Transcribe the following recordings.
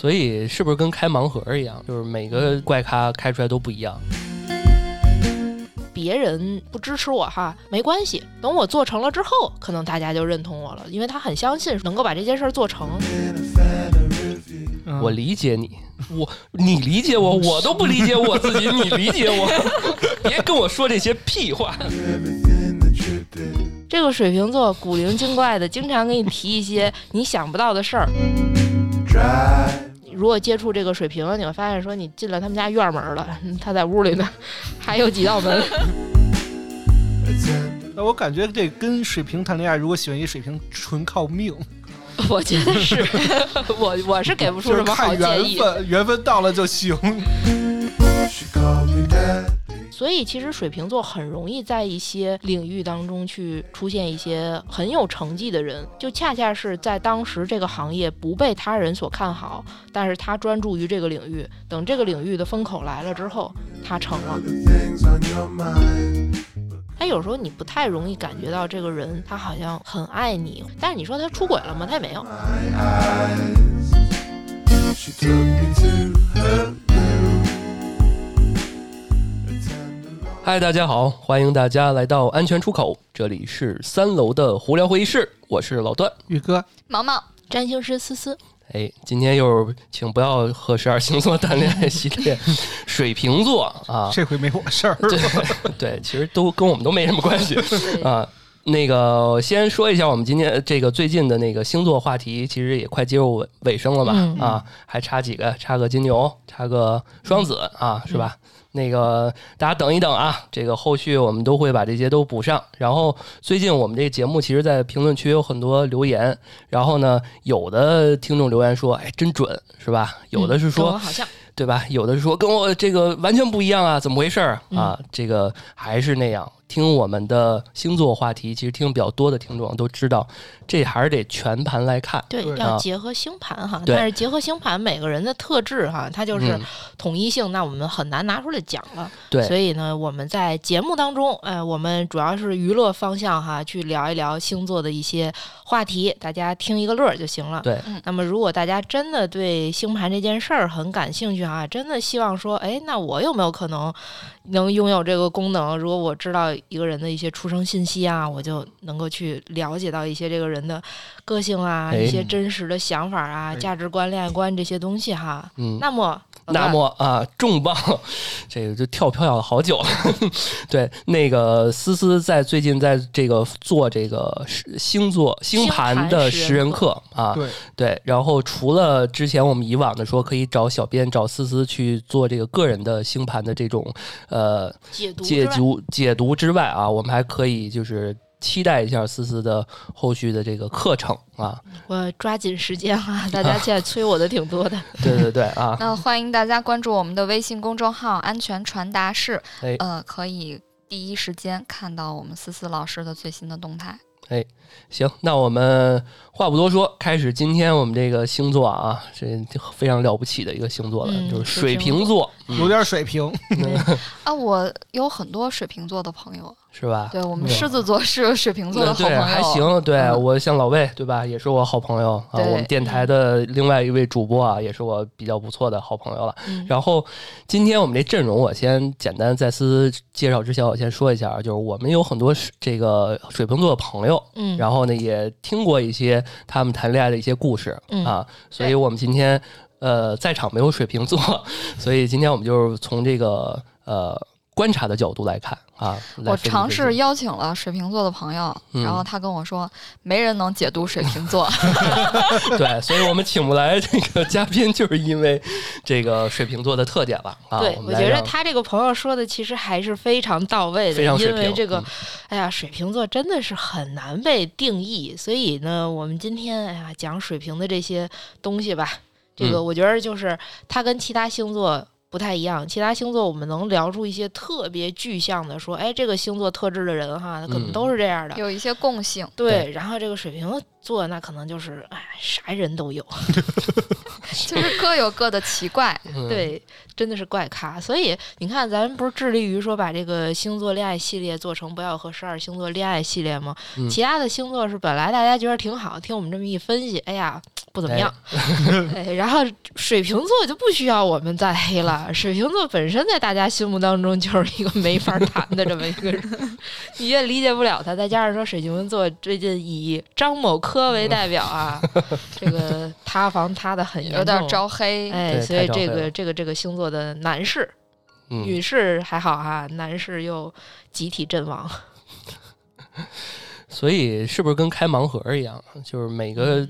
所以是不是跟开盲盒一样，就是每个怪咖开出来都不一样？别人不支持我哈，没关系，等我做成了之后，可能大家就认同我了，因为他很相信能够把这件事儿做成。我理解你，我你理解我，我都不理解我自己，你理解我，别跟我说这些屁话。这个水瓶座古灵精怪的，经常给你提一些你想不到的事儿。如果接触这个水瓶，你会发现说你进了他们家院门了，他在屋里呢，还有几道门。那我感觉这跟水瓶谈恋爱，如果喜欢一水瓶，纯靠命。我觉得是，我我是给不出什么好建议。缘分，缘分到了就行。所以，其实水瓶座很容易在一些领域当中去出现一些很有成绩的人，就恰恰是在当时这个行业不被他人所看好，但是他专注于这个领域，等这个领域的风口来了之后，他成了。他有时候你不太容易感觉到这个人他好像很爱你，但是你说他出轨了吗？他也没有。嗨，大家好，欢迎大家来到安全出口，这里是三楼的胡聊会议室，我是老段，宇哥，毛毛，占星师思思。哎，今天又是请不要和十二星座谈恋爱系列，水瓶座啊，这回没我事儿，对对，其实都跟我们都没什么关系 啊。那个先说一下，我们今天这个最近的那个星座话题，其实也快进入尾尾声了吧？啊，还差几个？差个金牛，差个双子啊，是吧？那个大家等一等啊，这个后续我们都会把这些都补上。然后最近我们这个节目，其实，在评论区有很多留言。然后呢，有的听众留言说：“哎，真准，是吧？”有的是说：“好像，对吧？”有的是说：“跟我这个完全不一样啊，怎么回事儿啊？”这个还是那样。听我们的星座话题，其实听比较多的听众都知道，这还是得全盘来看。对，要结合星盘哈。但是结合星盘，每个人的特质哈，它就是统一性，那我们很难拿出来讲了。对，所以呢，我们在节目当中，哎，我们主要是娱乐方向哈，去聊一聊星座的一些话题，大家听一个乐就行了。对。那么，如果大家真的对星盘这件事儿很感兴趣哈，真的希望说，哎，那我有没有可能？能拥有这个功能，如果我知道一个人的一些出生信息啊，我就能够去了解到一些这个人的个性啊，一些真实的想法啊、价值观、恋爱观这些东西哈。嗯，那么。那么啊，重磅，这个就跳票了好久了。对，那个思思在最近在这个做这个星座星盘的十人课啊，对对。然后除了之前我们以往的说可以找小编找思思去做这个个人的星盘的这种呃解读解读解读之外啊，我们还可以就是。期待一下思思的后续的这个课程啊！我抓紧时间啊！大家现在催我的挺多的。对对对啊！那欢迎大家关注我们的微信公众号“安全传达室”，呃，可以第一时间看到我们思思老师的最新的动态。哎，行，那我们话不多说，开始今天我们这个星座啊，这非常了不起的一个星座了，就是水瓶座，有点水平啊。我有很多水瓶座的朋友。是吧？对我们狮子座是水瓶座的好朋友，还行。对我像老魏，对吧？也是我好朋友啊。我们电台的另外一位主播啊，也是我比较不错的好朋友了。然后今天我们这阵容，我先简单在思介绍之前，我先说一下，就是我们有很多这个水瓶座的朋友，嗯，然后呢也听过一些他们谈恋爱的一些故事啊，所以我们今天呃在场没有水瓶座，所以今天我们就是从这个呃。观察的角度来看啊，我尝试邀请了水瓶座的朋友，然后他跟我说，没人能解读水瓶座。对，所以我们请不来这个嘉宾，就是因为这个水瓶座的特点了啊。对，我觉得他这个朋友说的其实还是非常到位的，因为这个，哎呀，水瓶座真的是很难被定义，所以呢，我们今天哎呀讲水瓶的这些东西吧，这个我觉得就是他跟其他星座。不太一样，其他星座我们能聊出一些特别具象的，说，哎，这个星座特质的人哈，可能都是这样的，有一些共性。对，然后这个水瓶座那可能就是，哎，啥人都有，就是各有各的奇怪。对，真的是怪咖。所以你看，咱不是致力于说把这个星座恋爱系列做成不要和十二星座恋爱系列吗？其他的星座是本来大家觉得挺好，听我们这么一分析，哎呀。不怎么样。哎，然后水瓶座就不需要我们再黑了。水瓶座本身在大家心目当中就是一个没法谈的这么一个人，你也理解不了他。再加上说水瓶座最近以张某科为代表啊，这个塌房塌的很有点招黑。哎，所以这个这个这个星座的男士、女士还好哈，男士又集体阵亡。所以是不是跟开盲盒一样？就是每个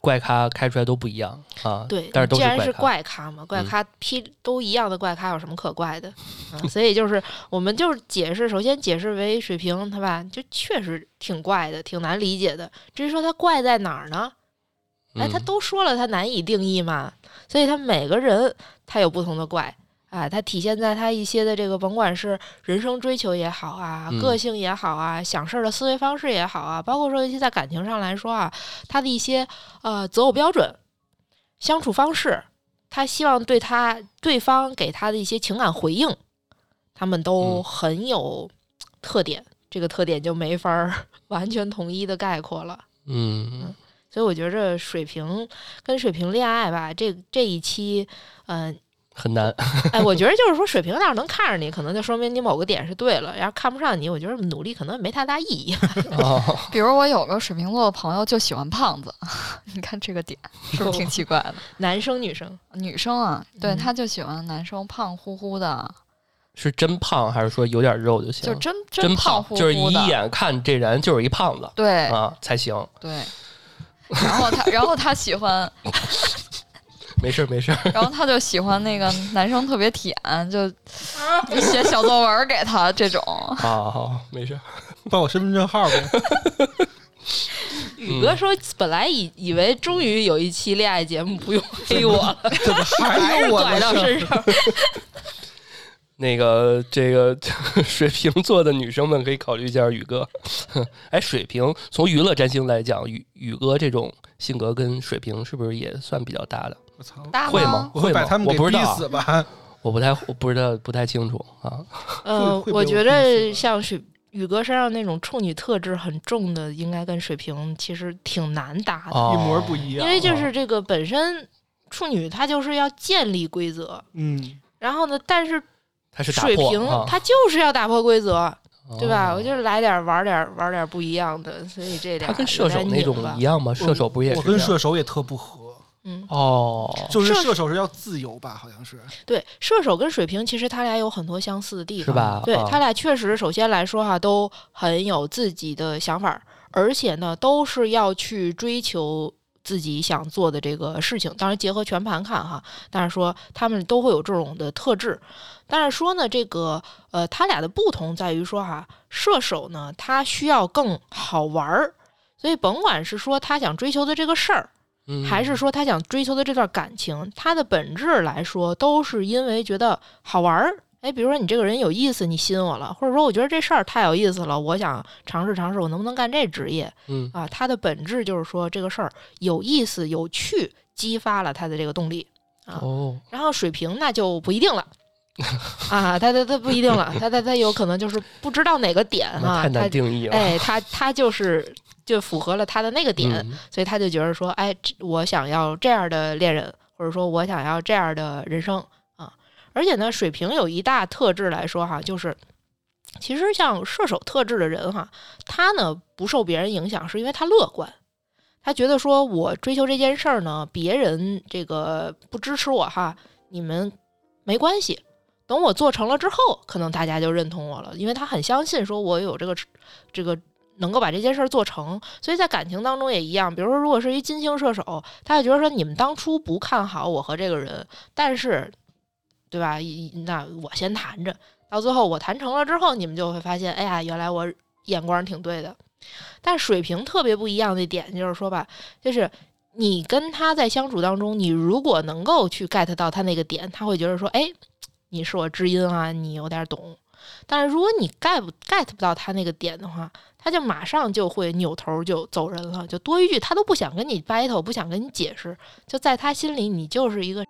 怪咖开出来都不一样啊？对，但是既然是怪咖嘛，怪咖批都一样的怪咖有什么可怪的？所以就是我们就是解释，首先解释为水平，他吧就确实挺怪的，挺难理解的。至于说他怪在哪儿呢？哎，他都说了，他难以定义嘛。所以他每个人他有不同的怪。啊，它体现在他一些的这个，甭管是人生追求也好啊，个性也好啊，想事儿的思维方式也好啊，包括说尤其在感情上来说啊，他的一些呃择偶标准、相处方式，他希望对他对方给他的一些情感回应，他们都很有特点。这个特点就没法 完全统一的概括了。嗯，所以我觉着水瓶跟水瓶恋爱吧，这这一期，嗯。很难，哎，我觉得就是说，水瓶要是能看上你，可能就说明你某个点是对了；，要是看不上你，我觉得努力可能没太大意义。比如我有个水瓶座的朋友，就喜欢胖子，你看这个点是不是挺奇怪的？男生女生？女生啊，对，他就喜欢男生胖乎乎的。是真胖还是说有点肉就行？就真真胖乎乎，就是一眼看这人就是一胖子，对啊才行。对，然后他，然后他喜欢。没事没事 然后他就喜欢那个男生特别舔，就 写小作文给他这种。好好没事报我身份证号呗。宇哥说，本来以以为终于有一期恋爱节目不用黑我了，怎么还是拐到身上。那个这个水瓶座的女生们可以考虑一下宇哥。哎，水瓶从娱乐占星来讲，宇宇哥这种性格跟水瓶是不是也算比较搭的？我操，会吗？会把他们给逼死吧？我不太，我不知道，不太清楚啊。嗯，我觉得像水宇哥身上那种处女特质很重的，应该跟水瓶其实挺难搭的，一模不一样。因为就是这个本身处女她就是要建立规则，嗯，然后呢，但是是水瓶他就是要打破规则，对吧？我就是来点玩点玩点不一样的，所以这点他跟射手那种一样吗？射手不也是？我跟射手也特不合。嗯哦，就是射手是要自由吧？好像是对射手跟水瓶，其实他俩有很多相似的地方，是吧？对他俩确实，首先来说哈，都很有自己的想法，而且呢，都是要去追求自己想做的这个事情。当然，结合全盘看哈，但是说他们都会有这种的特质。但是说呢，这个呃，他俩的不同在于说哈，射手呢，他需要更好玩儿，所以甭管是说他想追求的这个事儿。还是说他想追求的这段感情，它的本质来说都是因为觉得好玩儿。哎，比如说你这个人有意思，你吸引我了，或者说我觉得这事儿太有意思了，我想尝试尝试，我能不能干这职业？嗯啊，它的本质就是说这个事儿有意思、有趣，激发了他的这个动力啊。哦，然后水平那就不一定了啊，他他他不一定了，他他他有可能就是不知道哪个点 啊，太难定义了。哎，他他就是。就符合了他的那个点，所以他就觉得说，哎，我想要这样的恋人，或者说我想要这样的人生啊。而且呢，水瓶有一大特质来说哈，就是其实像射手特质的人哈，他呢不受别人影响，是因为他乐观，他觉得说我追求这件事儿呢，别人这个不支持我哈，你们没关系，等我做成了之后，可能大家就认同我了，因为他很相信说我有这个这个。能够把这件事儿做成，所以在感情当中也一样。比如说，如果是一金星射手，他就觉得说你们当初不看好我和这个人，但是，对吧？那我先谈着，到最后我谈成了之后，你们就会发现，哎呀，原来我眼光挺对的。但水瓶特别不一样的点就是说吧，就是你跟他在相处当中，你如果能够去 get 到他那个点，他会觉得说，哎，你是我知音啊，你有点懂。但是如果你 get 不 get 不到他那个点的话，他就马上就会扭头就走人了，就多一句他都不想跟你 battle，不想跟你解释，就在他心里你就是一个，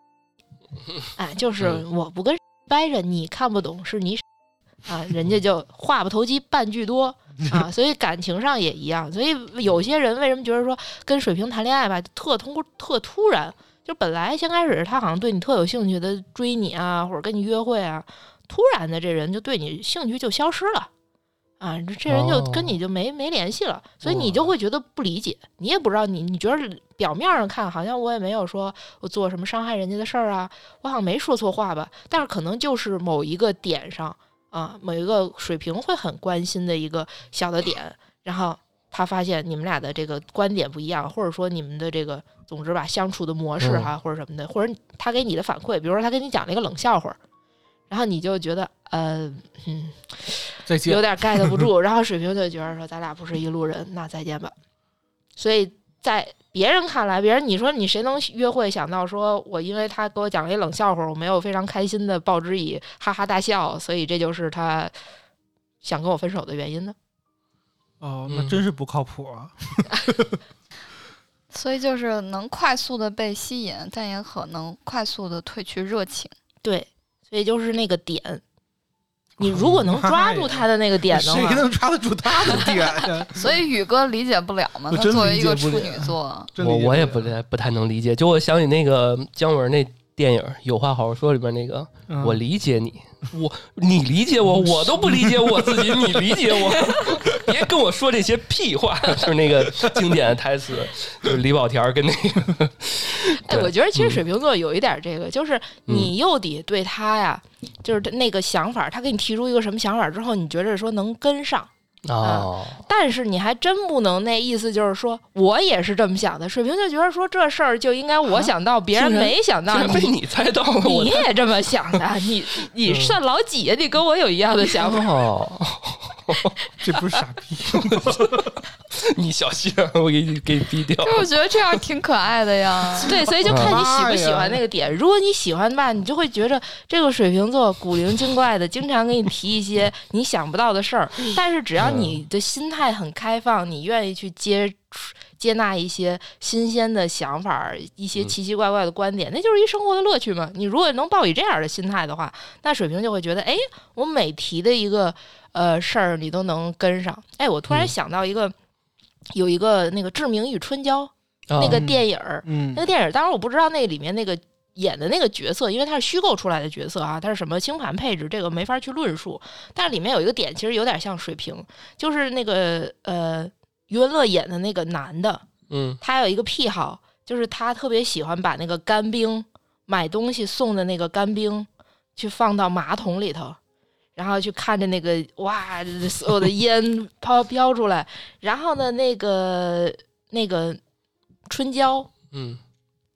哎，就是我不跟掰着，你看不懂是你啊，人家就话不投机半句多，啊，所以感情上也一样。所以有些人为什么觉得说跟水瓶谈恋爱吧，特通过特突然，就本来先开始他好像对你特有兴趣的追你啊，或者跟你约会啊，突然的这人就对你兴趣就消失了。啊，这人就跟你就没没联系了，所以你就会觉得不理解，你也不知道你你觉得表面上看好像我也没有说我做什么伤害人家的事儿啊，我好像没说错话吧，但是可能就是某一个点上啊，某一个水平会很关心的一个小的点，然后他发现你们俩的这个观点不一样，或者说你们的这个总之吧相处的模式哈或者什么的，或者他给你的反馈，比如说他给你讲了一个冷笑话。然后你就觉得，呃，嗯，再见，有点 get 不住。然后水瓶就觉得说，咱俩不是一路人，那再见吧。所以在别人看来，别人你说你谁能约会想到说我因为他给我讲了一冷笑话，我没有非常开心的报之以哈哈大笑，所以这就是他想跟我分手的原因呢？哦，那真是不靠谱啊！所以就是能快速的被吸引，但也可能快速的褪去热情。对。所以就是那个点，你如果能抓住他的那个点的话，谁能抓得住他的点？所以宇哥理解不了吗？他作为一个处女座，我我也不太不太能理解。就我想起那个姜文那电影《有话好好说》里边那个，我理解你。我，你理解我，我都不理解我自己。你理解我，别跟我说这些屁话。就是那个经典的台词，就是李保田跟那个。哎，我觉得其实水瓶座有一点这个，就是你又得对他呀，就是那个想法，他给你提出一个什么想法之后，你觉得说能跟上。哦，但是你还真不能，那意思就是说我也是这么想的。水瓶就觉得说这事儿就应该我想到，别人没想到，被你猜到了，你也这么想的？你你算老几呀？你跟我有一样的想法。这不是傻逼，你小心，我给你给你逼掉。就我觉得这样挺可爱的呀。对，所以就看你喜不喜欢那个点。如果你喜欢吧，你就会觉着这个水瓶座古灵精怪的，经常给你提一些你想不到的事儿。但是只要你的心态很开放，你愿意去接接纳一些新鲜的想法，一些奇奇怪怪的观点，那就是一生活的乐趣嘛。你如果能抱以这样的心态的话，那水瓶就会觉得，哎，我每提的一个。呃，事儿你都能跟上。哎，我突然想到一个，有一个那个《志明与春娇》那个电影儿，那个电影儿，当然我不知道那里面那个演的那个角色，因为他是虚构出来的角色啊，他是什么星盘配置，这个没法去论述。但是里面有一个点，其实有点像水瓶，就是那个呃，余文乐演的那个男的，嗯，他有一个癖好，就是他特别喜欢把那个干冰买东西送的那个干冰去放到马桶里头。然后去看着那个哇，所有的烟飘 飘出来，然后呢，那个那个春娇，嗯。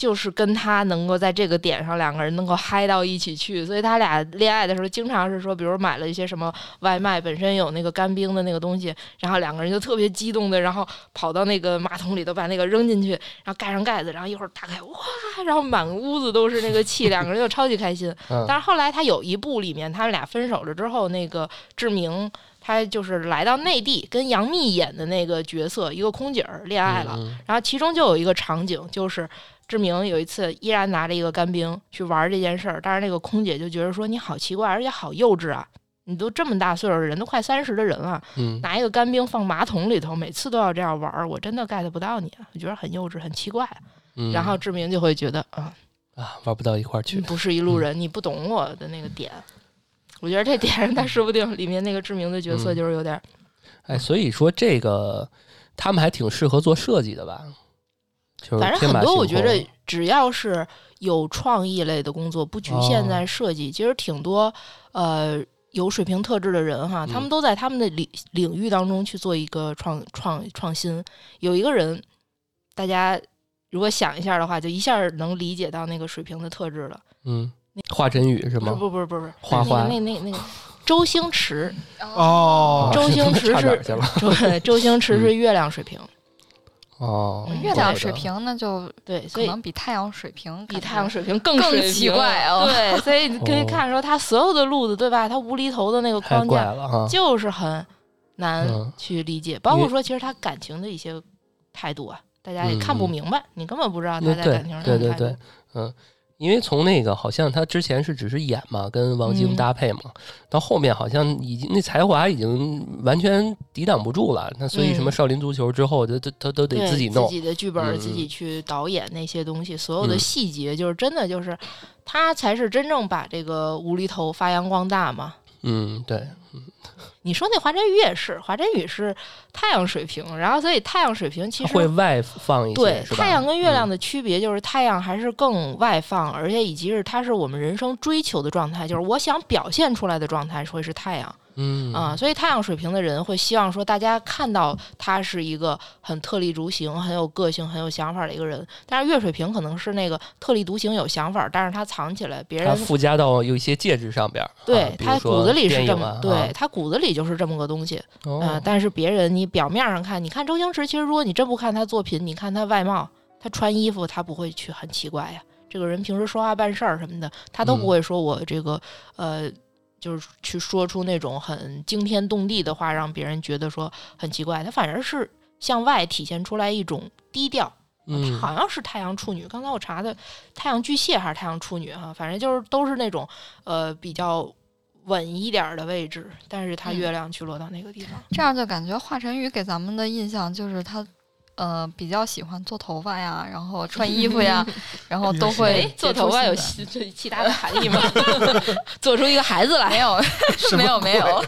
就是跟他能够在这个点上两个人能够嗨到一起去，所以他俩恋爱的时候经常是说，比如买了一些什么外卖，本身有那个干冰的那个东西，然后两个人就特别激动的，然后跑到那个马桶里头把那个扔进去，然后盖上盖子，然后一会儿打开，哇，然后满屋子都是那个气，两个人就超级开心。但是后来他有一部里面，他们俩分手了之后，那个志明他就是来到内地跟杨幂演的那个角色，一个空姐儿恋爱了，然后其中就有一个场景就是。志明有一次依然拿着一个干冰去玩这件事儿，但是那个空姐就觉得说你好奇怪，而且好幼稚啊！你都这么大岁数的人，都快三十的人了，拿一个干冰放马桶里头，每次都要这样玩，我真的 get 不到你，我觉得很幼稚，很奇怪。然后志明就会觉得啊啊，玩不到一块儿去，不是一路人，你不懂我的那个点。我觉得这点上，他说不定里面那个志明的角色就是有点……哎，所以说这个他们还挺适合做设计的吧？反正很多，我觉得只要是有创意类的工作，不局限在设计，其实挺多呃有水平特质的人哈，他们都在他们的领领域当中去做一个创创创新。有一个人，大家如果想一下的话，就一下能理解到那个水平的特质了。嗯，华晨宇是吗？不不不不不，花花那那那个周星驰哦，周 星驰是 周周星驰是月亮水平。哦，月亮水平那就对，可能比太阳水平比太阳水平更更奇怪哦。对，所以你可以看出他所有的路子，对吧？他无厘头的那个框架就是很难去理解。包括说，其实他感情的一些态度啊，大家也看不明白，你根本不知道他在感情上的态度。对对对，嗯。因为从那个好像他之前是只是演嘛，跟王晶搭配嘛，到后面好像已经那才华已经完全抵挡不住了。那所以什么少林足球之后，他他他都得自己弄自己的剧本，自己去导演那些东西，所有的细节就是真的就是他才是真正把这个无厘头发扬光大嘛。嗯，对。你说那华晨宇也是，华晨宇是太阳水平，然后所以太阳水平其实会外放一些，对太阳跟月亮的区别就是太阳还是更外放，而且以及是它是我们人生追求的状态，就是我想表现出来的状态会是太阳。嗯啊，所以太阳水平的人会希望说，大家看到他是一个很特立独行、很有个性、很有想法的一个人。但是月水平可能是那个特立独行、有想法，但是他藏起来，别人他附加到有一些介质上边。对他骨子里是这么，对他骨子里就是这么个东西。啊，但是别人你表面上看，你看周星驰，其实如果你真不看他作品，你看他外貌，他穿衣服，他不会去很奇怪呀。这个人平时说话办事儿什么的，他都不会说我这个呃。就是去说出那种很惊天动地的话，让别人觉得说很奇怪。他反而是向外体现出来一种低调。嗯，好像是太阳处女。刚才我查的太阳巨蟹还是太阳处女哈，反正就是都是那种呃比较稳一点的位置。但是他月亮去落到那个地方，这样就感觉华晨宇给咱们的印象就是他。呃，比较喜欢做头发呀，然后穿衣服呀，然后都会做头发有这其他的含义吗？做出一个孩子来？没有，没有，没有，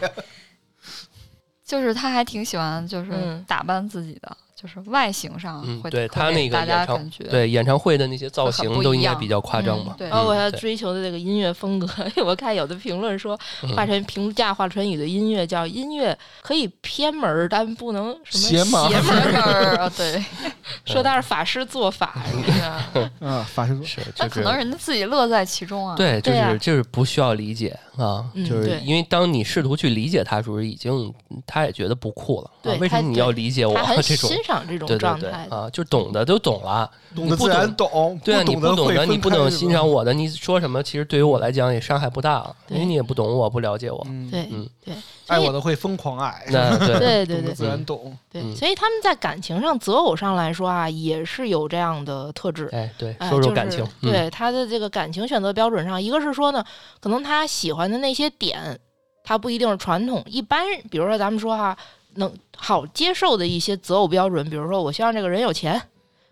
就是他还挺喜欢，就是打扮自己的。就是外形上会对他那个大家感觉对演唱会的那些造型都应该比较夸张嘛。包括他追求的这个音乐风格，我看有的评论说华晨评价华晨宇的音乐叫音乐可以偏门，但不能什么邪门儿啊。对，说他是法师做法是吧？啊，法师做是，那可能人家自己乐在其中啊。对，就是就是不需要理解啊，就是因为当你试图去理解他时候，已经他也觉得不酷了。对，为什么你要理解我？这种。赏这种状态啊，就懂的都懂了，懂的自然懂。对啊，你不懂的，你不能欣赏我的，你说什么？其实对于我来讲也伤害不大，因为你也不懂我，不了解我。对，嗯，对，爱我的会疯狂爱，对对 对，自然懂。对，所以他们在感情上择偶上来说啊，也是有这样的特质。哎，对，说说感情，对他的这个感情选择标准上，一个是说呢，可能他喜欢的那些点，他不一定是传统。一般，比如说咱们说哈。能好接受的一些择偶标准，比如说，我希望这个人有钱，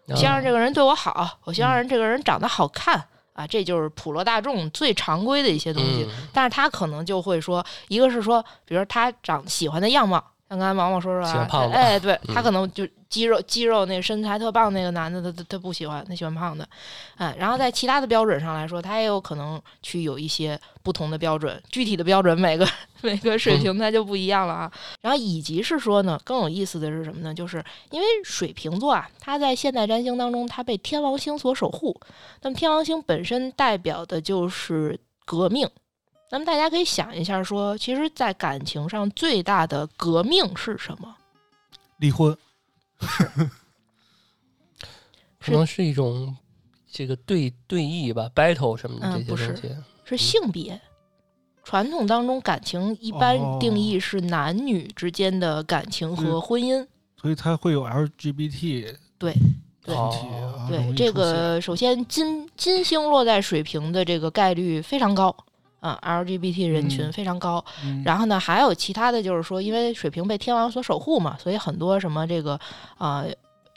我希望这个人对我好，我希望这个人长得好看啊，这就是普罗大众最常规的一些东西。但是他可能就会说，一个是说，比如他长喜欢的样貌，像刚才毛毛说说啊，哎，对他可能就。肌肉肌肉那身材特棒那个男的，他他他不喜欢，他喜欢胖的，哎，然后在其他的标准上来说，他也有可能去有一些不同的标准，具体的标准每个每个水平他就不一样了啊。然后以及是说呢，更有意思的是什么呢？就是因为水瓶座啊，他在现代占星当中，他被天王星所守护。那么天王星本身代表的就是革命。那么大家可以想一下，说其实，在感情上最大的革命是什么？离婚。是，可能是一种这个对对弈吧，battle 什么的这些东西。是性别，传统当中感情一般定义是男女之间的感情和婚姻，所以它会有 LGBT。对对对，这个首先金金星落在水瓶的这个概率非常高。啊，LGBT 人群非常高，然后呢，还有其他的就是说，因为水瓶被天王所守护嘛，所以很多什么这个啊，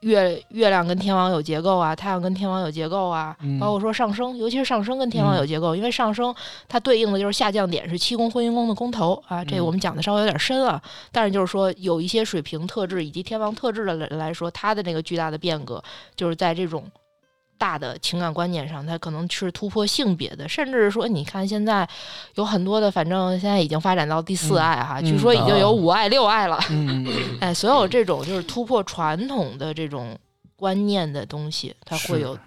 月月亮跟天王有结构啊，太阳跟天王有结构啊，包括说上升，尤其是上升跟天王有结构，因为上升它对应的就是下降点是七宫婚姻宫的宫头啊，这个我们讲的稍微有点深啊，但是就是说有一些水平特质以及天王特质的人来说，它的那个巨大的变革就是在这种。大的情感观念上，他可能是突破性别的，甚至是说，你看现在有很多的，反正现在已经发展到第四爱哈，据说已经有五爱六爱了。哎，所有这种就是突破传统的这种观念的东西，它会有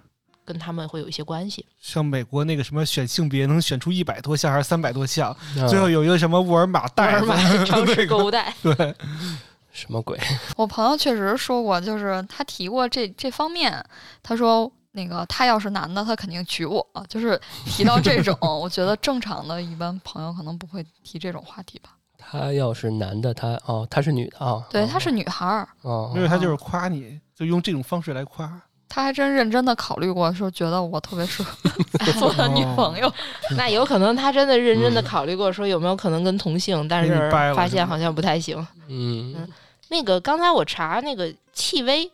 跟他们会有一些关系。像美国那个什么选性别能选出一百多项还是三百多项，最后有一个什么沃尔玛袋，沃尔玛 超市购物袋，对，什么鬼？我朋友确实说过，就是他提过这这方面，他说。那个他要是男的，他肯定娶我。就是提到这种，我觉得正常的一般朋友可能不会提这种话题吧。他要是男的，他哦，他是女的啊？对，她是女孩儿。哦，因为他就是夸你，就用这种方式来夸。他还真认真的考虑过，说觉得我特别适合 做他女朋友。那有可能他真的认真的考虑过，说有没有可能跟同性，但是发现好像不太行。嗯嗯，那个刚才我查那个戚薇，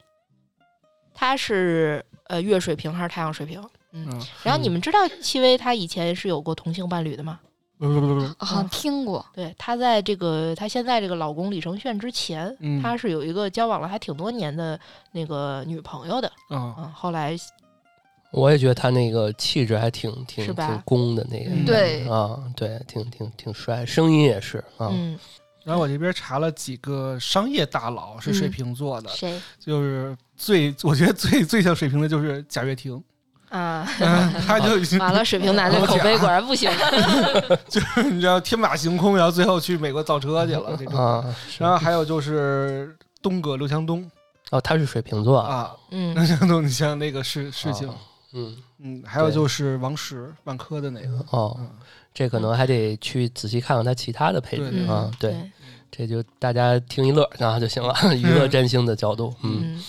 她是呃月水瓶还是太阳水瓶？嗯，然后你们知道戚薇她以前是有过同性伴侣的吗？不不不不，好像听过。对，她在这个她现在这个老公李承铉之前，她是有一个交往了还挺多年的那个女朋友的。嗯，后来我也觉得她那个气质还挺挺挺攻的那个。对啊，对，挺挺挺帅，声音也是啊。嗯。然后我这边查了几个商业大佬是水瓶座的，谁？就是最 我觉得最最像水瓶的就是贾跃亭。啊，他就已经完了，水瓶男的口碑果然不行。就是你知道天马行空，然后最后去美国造车去了这种。然后还有就是东哥刘强东，哦，他是水瓶座啊。嗯，刘强东，你像那个事事情，嗯嗯，还有就是王石万科的那个。哦，这可能还得去仔细看看他其他的配置啊。对，这就大家听一乐然后就行了，娱乐占星的角度。嗯嗯，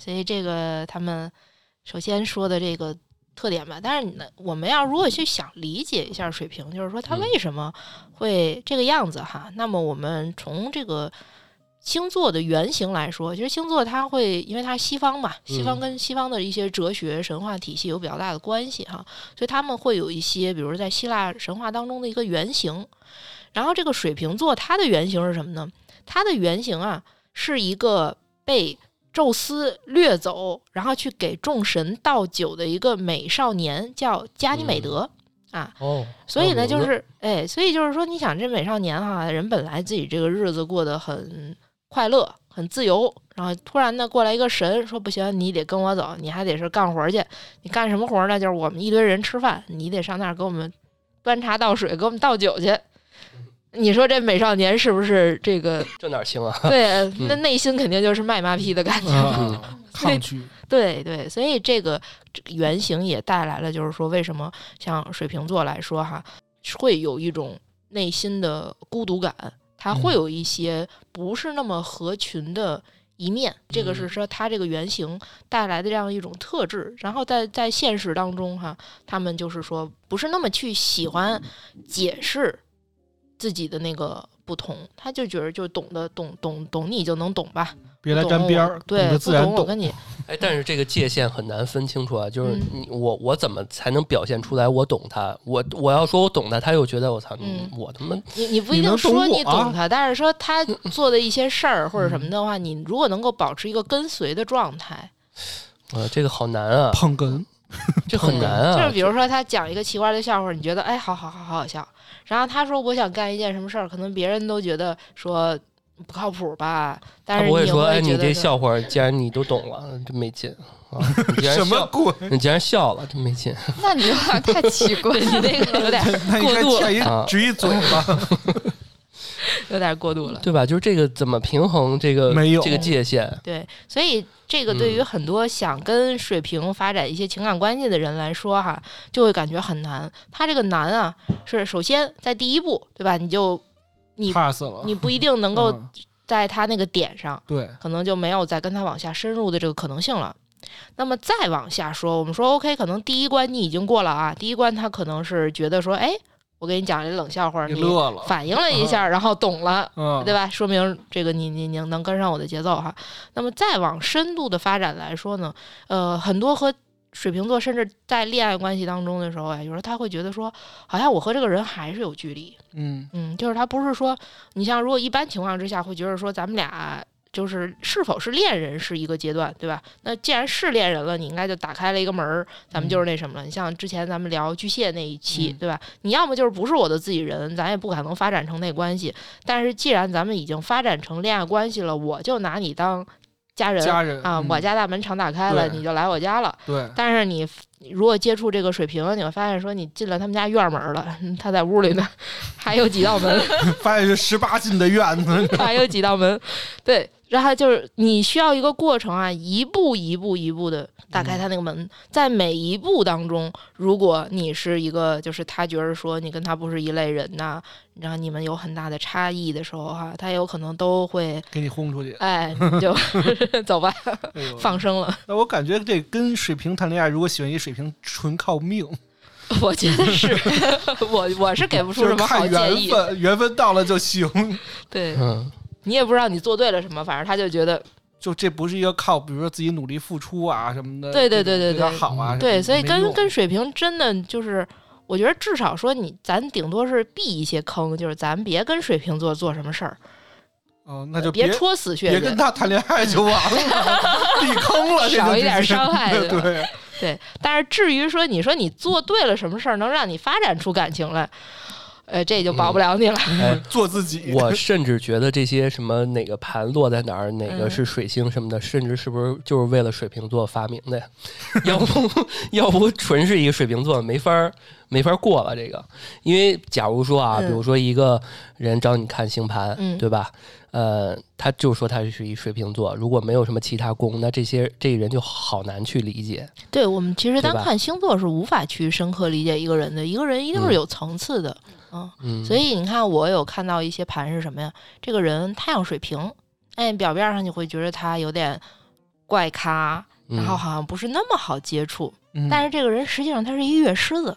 所以这个他们。首先说的这个特点吧，但是呢，我们要如果去想理解一下水瓶，就是说他为什么会这个样子哈？那么我们从这个星座的原型来说，其实星座它会，因为它西方嘛，西方跟西方的一些哲学神话体系有比较大的关系哈，所以他们会有一些，比如在希腊神话当中的一个原型。然后这个水瓶座它的原型是什么呢？它的原型啊是一个被。宙斯掠走，然后去给众神倒酒的一个美少年叫加尼美德啊。哦，所以呢，就是哎，所以就是说，你想这美少年哈，人本来自己这个日子过得很快乐、很自由，然后突然呢过来一个神说不行，你得跟我走，你还得是干活去。你干什么活呢？就是我们一堆人吃饭，你得上那儿给我们端茶倒水，给我们倒酒去。你说这美少年是不是这个？这哪行啊？对，那内心肯定就是卖马屁的感觉，抗拒。对对，所以这个这个原型也带来了，就是说为什么像水瓶座来说哈，会有一种内心的孤独感，他会有一些不是那么合群的一面。这个是说他这个原型带来的这样一种特质。然后在在现实当中哈，他们就是说不是那么去喜欢解释。自己的那个不同，他就觉得就懂得懂懂懂你就能懂吧，别来沾边儿，对，自然懂我跟你。哎，但是这个界限很难分清楚啊，就是你我我怎么才能表现出来我懂他？我我要说我懂他，他又觉得我操，我他妈你你不一定说你懂他，但是说他做的一些事儿或者什么的话，你如果能够保持一个跟随的状态，呃，这个好难啊，捧哏，这很难啊。就是比如说他讲一个奇怪的笑话，你觉得哎，好好好好好笑。然后他说：“我想干一件什么事儿，可能别人都觉得说不靠谱吧。但是你会说，哎，你这笑话，既然你都懂了，真没劲啊！什么鬼？你竟然笑了，真没劲。那你有点 太奇怪，你那个有点过度了，直一嘴巴，有点过度了，对吧？就是这个怎么平衡这个没有这个界限？对，所以。”这个对于很多想跟水瓶发展一些情感关系的人来说，哈，就会感觉很难。他这个难啊，是首先在第一步，对吧？你就你怕死了，你不一定能够在他那个点上，对，可能就没有再跟他往下深入的这个可能性了。那么再往下说，我们说 OK，可能第一关你已经过了啊，第一关他可能是觉得说，哎。我给你讲一冷笑话，你乐了，反应了一下，然后懂了，对吧？说明这个你你你能跟上我的节奏哈。那么再往深度的发展来说呢，呃，很多和水瓶座甚至在恋爱关系当中的时候啊，有时候他会觉得说，好像我和这个人还是有距离，嗯嗯，就是他不是说，你像如果一般情况之下会觉得说咱们俩。就是是否是恋人是一个阶段，对吧？那既然是恋人了，你应该就打开了一个门儿，咱们就是那什么了。你像之前咱们聊巨蟹那一期，对吧？你要么就是不是我的自己人，咱也不可能发展成那关系。但是既然咱们已经发展成恋爱关系了，我就拿你当。家人家人啊，我家大门常打开了，你就来我家了。对，但是你如果接触这个水平，你会发现说你进了他们家院门了，他在屋里呢，还有几道门，发现是十八进的院子，还有几道门。对，然后就是你需要一个过程啊，一步一步一步的打开他那个门，在每一步当中，如果你是一个就是他觉得说你跟他不是一类人呐，然后你们有很大的差异的时候哈，他有可能都会给你轰出去，哎，就 走吧，放生了。那我感觉这跟水瓶谈恋爱，如果喜欢一水瓶，纯靠命。我觉得是 我我是给不出什么好建议，缘分缘分到了就行。对，你也不知道你做对了什么，反正他就觉得，就这不是一个靠，比如说自己努力付出啊什么的。对对对对对，好啊。对，所以跟跟水平真的就是，我觉得至少说你咱顶多是避一些坑，就是咱别跟水瓶座做什么事儿。哦，那就别戳死穴，别跟他谈恋爱就完了，避坑了，少一点伤害。对。对，但是至于说你说你做对了什么事儿，能让你发展出感情来，呃，这就保不了你了。做自己。我甚至觉得这些什么哪个盘落在哪儿，哪个是水星什么的，甚至是不是就是为了水瓶座发明的呀？要不 要不纯是一个水瓶座没法儿没法过了这个。因为假如说啊，比如说一个人找你看星盘，对吧？呃，他就说他是一水瓶座，如果没有什么其他宫，那这些这个人就好难去理解。对我们其实单看星座是无法去深刻理解一个人的，一个人一定是有层次的，嗯，所以你看我有看到一些盘是什么呀？这个人太阳水平，哎，表面上你会觉得他有点怪咖，然后好像不是那么好接触，但是这个人实际上他是一月狮子，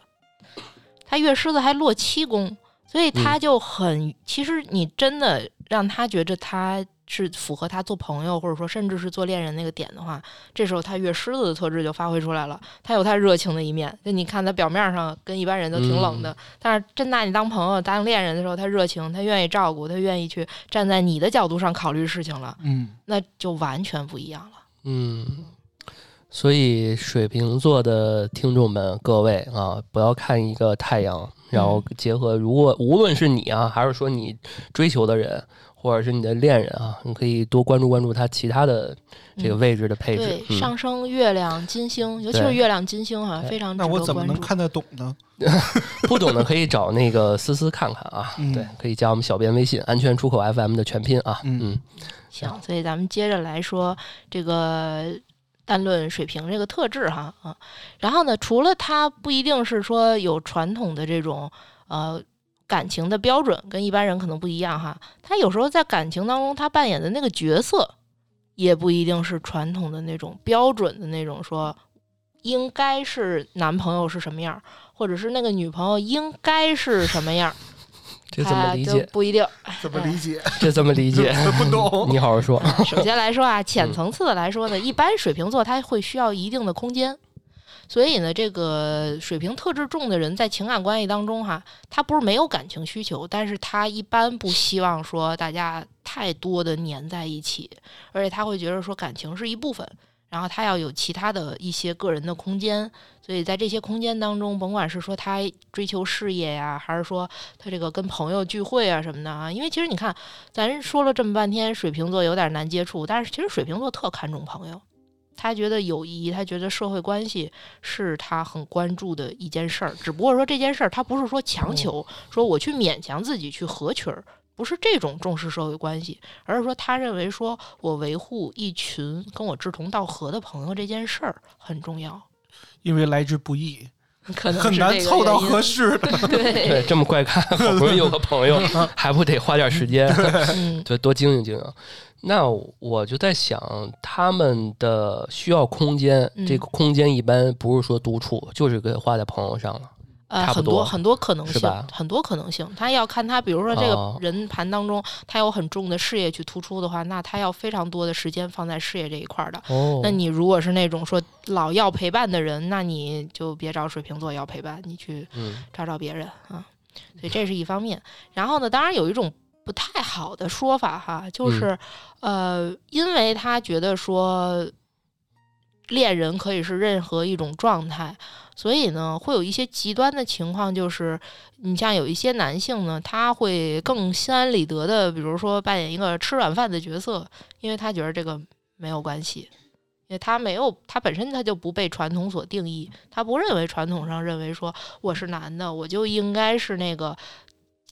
他月狮子还落七宫。所以他就很，其实你真的让他觉着他是符合他做朋友，或者说甚至是做恋人那个点的话，这时候他越狮子的特质就发挥出来了。他有他热情的一面，就你看他表面上跟一般人都挺冷的，但是真拿你当朋友、当恋人的时候，他热情，他愿意照顾，他愿意去站在你的角度上考虑事情了。嗯，那就完全不一样了。嗯，所以水瓶座的听众们，各位啊，不要看一个太阳。然后结合，如果无论是你啊，还是说你追求的人，或者是你的恋人啊，你可以多关注关注他其他的这个位置的配置。对，上升月亮、金星，尤其是月亮、金星哈，非常。那我怎么能看得懂呢？不懂的可以找那个思思看看啊。对，可以加我们小编微信“安全出口 FM” 的全拼啊。嗯。行，所以咱们接着来说这个。单论水平这个特质哈啊，然后呢，除了它不一定是说有传统的这种呃感情的标准，跟一般人可能不一样哈。他有时候在感情当中，他扮演的那个角色也不一定是传统的那种标准的那种说应该是男朋友是什么样，或者是那个女朋友应该是什么样。这怎么理解？不一定。怎么理解？这怎么理解？不懂。你好好说。首先来说啊，浅层次的来说呢，一般水瓶座他会需要一定的空间，所以呢，这个水瓶特质重的人在情感关系当中哈，他不是没有感情需求，但是他一般不希望说大家太多的粘在一起，而且他会觉得说感情是一部分。然后他要有其他的一些个人的空间，所以在这些空间当中，甭管是说他追求事业呀，还是说他这个跟朋友聚会啊什么的啊，因为其实你看，咱说了这么半天，水瓶座有点难接触，但是其实水瓶座特看重朋友，他觉得友谊，他觉得社会关系是他很关注的一件事儿。只不过说这件事儿，他不是说强求，说我去勉强自己去合群儿。不是这种重视社会关系，而是说他认为说我维护一群跟我志同道合的朋友这件事儿很重要，因为来之不易，可能很难凑到合适的。对，这么怪咖，好不容易有个朋友，还不得花点时间，对，多经营经营。那我就在想，他们的需要空间，这个空间一般不是说独处，就是给花在朋友上了。呃，很多很多可能性，很多可能性。他要看他，比如说这个人盘当中，他有很重的事业去突出的话，那他要非常多的时间放在事业这一块的。哦，那你如果是那种说老要陪伴的人，那你就别找水瓶座要陪伴，你去找找别人啊。所以这是一方面。然后呢，当然有一种不太好的说法哈，就是呃，因为他觉得说恋人可以是任何一种状态。所以呢，会有一些极端的情况，就是你像有一些男性呢，他会更心安理得的，比如说扮演一个吃软饭的角色，因为他觉得这个没有关系，因为他没有，他本身他就不被传统所定义，他不认为传统上认为说我是男的，我就应该是那个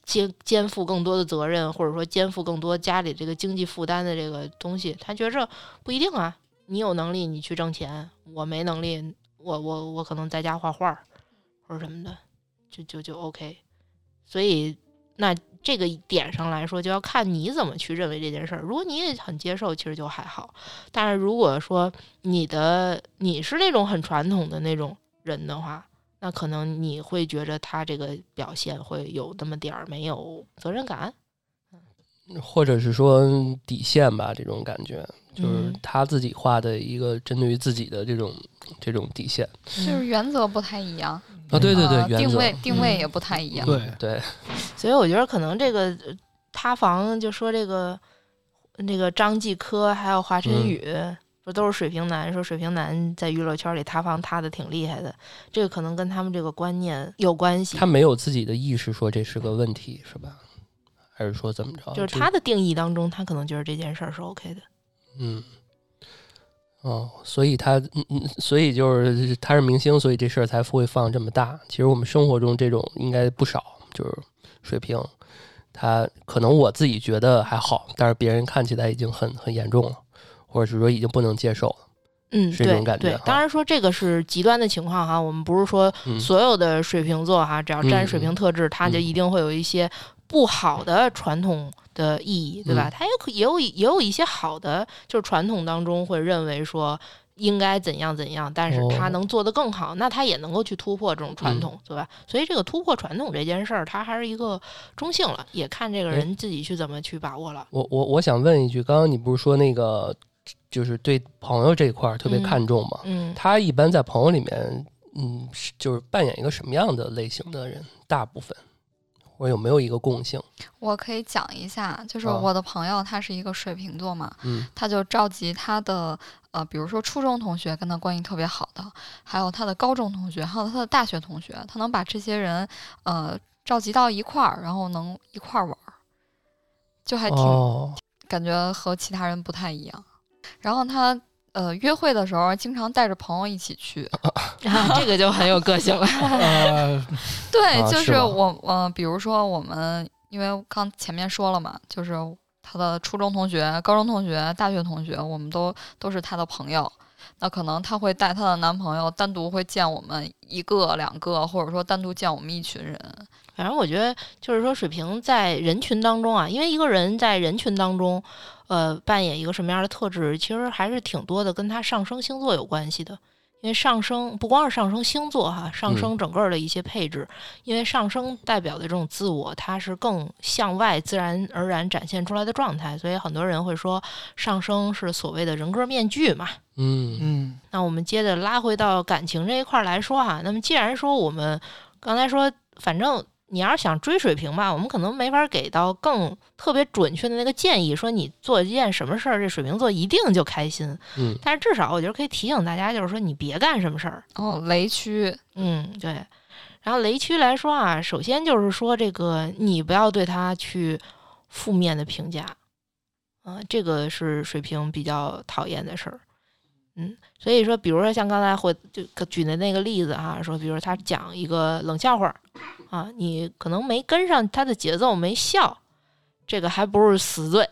肩肩负更多的责任，或者说肩负更多家里这个经济负担的这个东西，他觉着不一定啊。你有能力，你去挣钱；我没能力，我我我可能在家画画或者什么的，就就就 OK。所以那这个点上来说，就要看你怎么去认为这件事儿。如果你也很接受，其实就还好。但是如果说你的你是那种很传统的那种人的话，那可能你会觉着他这个表现会有那么点儿没有责任感，或者是说底线吧，这种感觉就是他自己画的一个针对于自己的这种这种底线，就是原则不太一样啊，对对对，定位定位也不太一样，对对，所以我觉得可能这个塌房就说这个那个张继科还有华晨宇。不都是水瓶男？说水瓶男在娱乐圈里塌房塌的挺厉害的，这个可能跟他们这个观念有关系。他没有自己的意识，说这是个问题，是吧？还是说怎么着？就是他的定义当中，他可能觉得这件事儿是 OK 的。嗯，哦，所以他，嗯嗯，所以就是他是明星，所以这事儿才会放这么大。其实我们生活中这种应该不少，就是水平，他可能我自己觉得还好，但是别人看起来已经很很严重了。或者是说已经不能接受了，嗯，是这种感觉。当然说这个是极端的情况哈，我们不是说所有的水瓶座哈，只要沾水瓶特质，它就一定会有一些不好的传统的意义，对吧？它也可也有也有一些好的，就是传统当中会认为说应该怎样怎样，但是他能做得更好，那他也能够去突破这种传统，对吧？所以这个突破传统这件事儿，它还是一个中性了，也看这个人自己去怎么去把握了。我我我想问一句，刚刚你不是说那个？就是对朋友这一块特别看重嘛，嗯，他一般在朋友里面，嗯，就是扮演一个什么样的类型的人？大部分，我有没有一个共性？我可以讲一下，就是我的朋友他是一个水瓶座嘛，嗯，他就召集他的呃，比如说初中同学跟他关系特别好的，还有他的高中同学，还有他的大学同学，他能把这些人呃召集到一块儿，然后能一块儿玩儿，就还挺感觉和其他人不太一样。然后他呃约会的时候经常带着朋友一起去，这个就很有个性了。对，就是我呃，比如说我们，因为刚前面说了嘛，就是他的初中同学、高中同学、大学同学，我们都都是他的朋友。那可能他会带他的男朋友单独会见我们一个、两个，或者说单独见我们一群人。反正我觉得就是说，水瓶在人群当中啊，因为一个人在人群当中。呃，扮演一个什么样的特质，其实还是挺多的，跟他上升星座有关系的。因为上升不光是上升星座哈，上升整个的一些配置，因为上升代表的这种自我，它是更向外自然而然展现出来的状态，所以很多人会说上升是所谓的人格面具嘛。嗯嗯。那我们接着拉回到感情这一块来说哈，那么既然说我们刚才说，反正。你要是想追水平吧，我们可能没法给到更特别准确的那个建议，说你做一件什么事儿，这水瓶座一定就开心。嗯，但是至少我觉得可以提醒大家，就是说你别干什么事儿。哦，雷区，嗯，对。然后雷区来说啊，首先就是说这个你不要对他去负面的评价，啊，这个是水瓶比较讨厌的事儿。嗯，所以说，比如说像刚才会就举的那个例子哈，说比如他讲一个冷笑话。啊，你可能没跟上他的节奏，没笑，这个还不是死罪。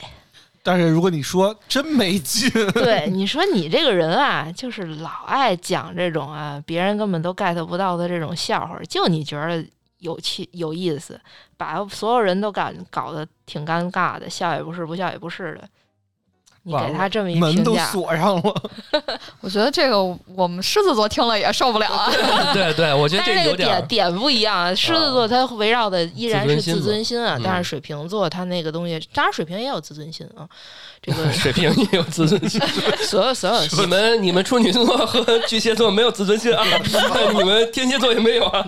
但是如果你说真没劲，对，你说你这个人啊，就是老爱讲这种啊，别人根本都 get 不到的这种笑话，就你觉得有趣有意思，把所有人都搞搞得挺尴尬的，笑也不是，不笑也不是的。你给他这么一门都锁上了，我觉得这个我们狮子座听了也受不了啊。对对，我觉得这个点点不一样。狮子座它围绕的依然是自尊心啊，但是水瓶座它那个东西，当然水瓶也有自尊心啊。这个 水瓶也有自尊心，所有所有你们你们处女座和巨蟹座没有自尊心啊，你们天蝎座也没有啊。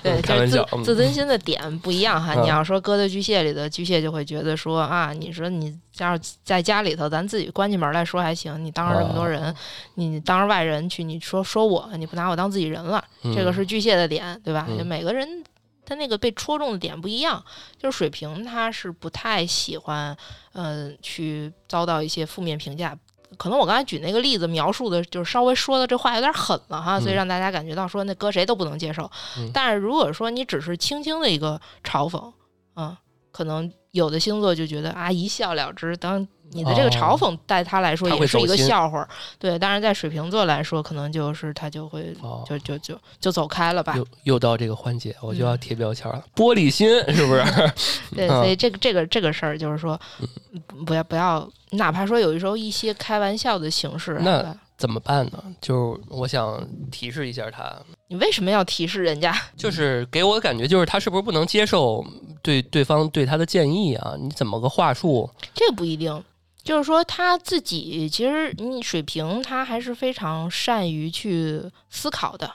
对，开玩笑，自尊心的点不一样哈。你要说搁在巨蟹里的巨蟹就会觉得说啊，你说你要是在家里头，咱自己关起门来说还行，你当着这么多人，你当着外人去，你说说我，你不拿我当自己人了，这个是巨蟹的点，对吧？就每个人。他那个被戳中的点不一样，就是水瓶他是不太喜欢，嗯，去遭到一些负面评价。可能我刚才举那个例子描述的，就是稍微说的这话有点狠了哈，所以让大家感觉到说那搁谁都不能接受。但是如果说你只是轻轻的一个嘲讽，嗯，可能有的星座就觉得啊一笑了之，当你的这个嘲讽在他来说也是一个笑话，对。当然在水瓶座来说，可能就是他就会就就就就走开了吧。又又到这个环节，我就要贴标签了，玻璃心是不是？对，所以这个这个这个事儿就是说，不要不要，哪怕说有的时候一些开玩笑的形式，那怎么办呢？就我想提示一下他，你为什么要提示人家？就是给我的感觉就是他是不是不能接受对对方对他的建议啊？你怎么个话术？这不一定。就是说他自己其实你水平他还是非常善于去思考的，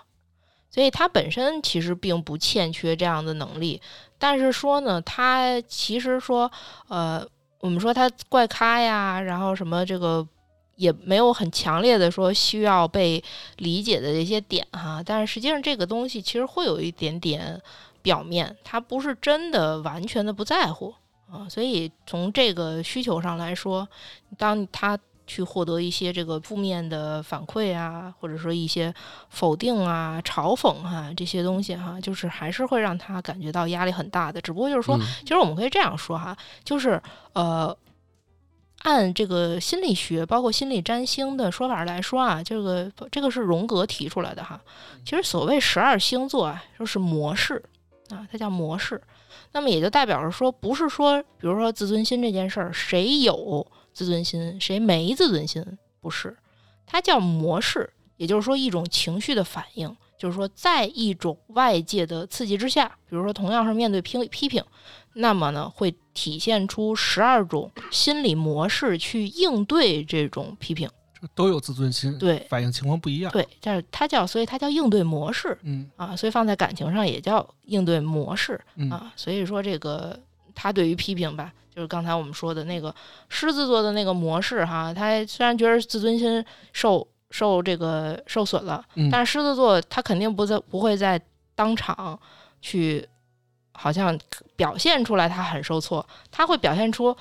所以他本身其实并不欠缺这样的能力。但是说呢，他其实说，呃，我们说他怪咖呀，然后什么这个也没有很强烈的说需要被理解的这些点哈。但是实际上这个东西其实会有一点点表面，他不是真的完全的不在乎。啊，所以从这个需求上来说，当他去获得一些这个负面的反馈啊，或者说一些否定啊、嘲讽哈这些东西哈，就是还是会让他感觉到压力很大的。只不过就是说，其实我们可以这样说哈，就是呃，按这个心理学包括心理占星的说法来说啊，这个这个是荣格提出来的哈。其实所谓十二星座啊，就是模式啊，它叫模式。那么也就代表着说，不是说，比如说自尊心这件事儿，谁有自尊心，谁没自尊心，不是，它叫模式，也就是说一种情绪的反应，就是说在一种外界的刺激之下，比如说同样是面对批批评，那么呢会体现出十二种心理模式去应对这种批评。都有自尊心，对，反应情况不一样，对，但是它叫，所以它叫应对模式，嗯。啊，所以放在感情上也叫应对模式啊，所以说这个他对于批评吧，就是刚才我们说的那个狮子座的那个模式哈，他虽然觉得自尊心受受这个受损了，但是狮子座他肯定不在不会在当场去好像表现出来他很受挫，他会表现出。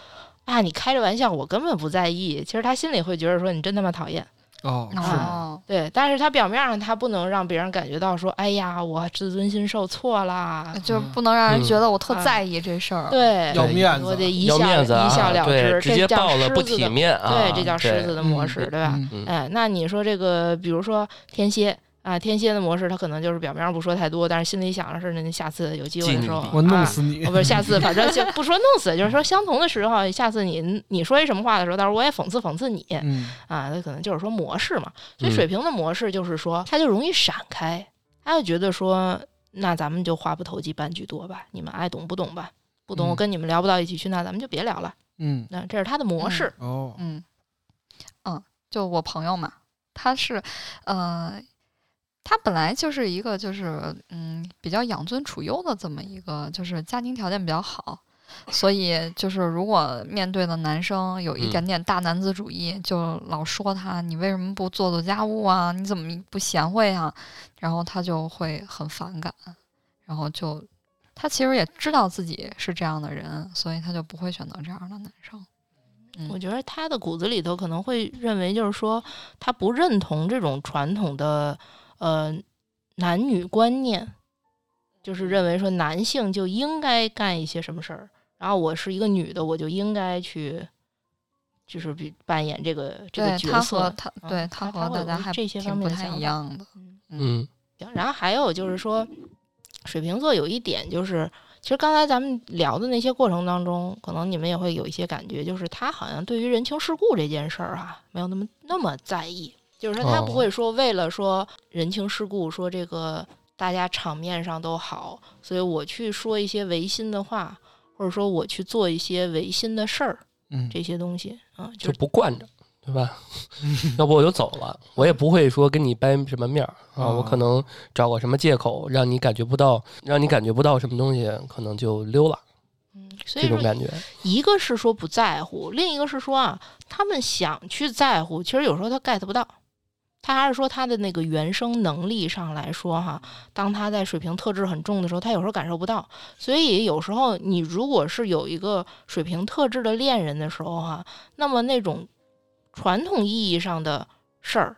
啊，你开着玩笑，我根本不在意。其实他心里会觉得说你真他妈讨厌哦，是，对。但是他表面上他不能让别人感觉到说，哎呀，我自尊心受挫啦，就不能让人觉得我特在意这事儿。对，要面子，我得一笑一笑了之，直接爆了不体面啊。对，这叫狮子的模式，对吧？哎，那你说这个，比如说天蝎。啊，天蝎的模式，他可能就是表面上不说太多，但是心里想的是，那下次有机会的时候，我弄死你。不是下次，反正就不说弄死，就是说相同的时候，下次你你说一什么话的时候，到时候我也讽刺讽刺你。啊，他可能就是说模式嘛。所以水瓶的模式就是说，他就容易闪开，他就觉得说，那咱们就话不投机半句多吧，你们爱懂不懂吧？不懂，我跟你们聊不到一起去，那咱们就别聊了。嗯，那这是他的模式。哦，嗯嗯，就我朋友嘛，他是呃。他本来就是一个，就是嗯，比较养尊处优的这么一个，就是家庭条件比较好，所以就是如果面对的男生有一点点大男子主义，就老说他你为什么不做做家务啊？你怎么不贤惠啊？然后他就会很反感，然后就他其实也知道自己是这样的人，所以他就不会选择这样的男生。我觉得他的骨子里头可能会认为，就是说他不认同这种传统的。呃，男女观念就是认为说男性就应该干一些什么事儿，然后我是一个女的，我就应该去，就是比扮演这个这个角色。他对他和大家还这些方面不太一样的。嗯，然后还有就是说，水瓶座有一点就是，其实刚才咱们聊的那些过程当中，可能你们也会有一些感觉，就是他好像对于人情世故这件事儿啊，没有那么那么在意。就是说，他不会说为了说人情世故，说这个大家场面上都好，所以我去说一些违心的话，或者说我去做一些违心的事儿，嗯，这些东西啊，就不惯着，对吧？要不我就走了，我也不会说跟你掰什么面儿啊，我可能找个什么借口让你感觉不到，让你感觉不到什么东西，可能就溜了。嗯，所以这种感觉，一个是说不在乎，另一个是说啊，他们想去在乎，其实有时候他 get 不到。他还是说他的那个原生能力上来说，哈，当他在水平特质很重的时候，他有时候感受不到。所以有时候你如果是有一个水平特质的恋人的时候，哈，那么那种传统意义上的事儿，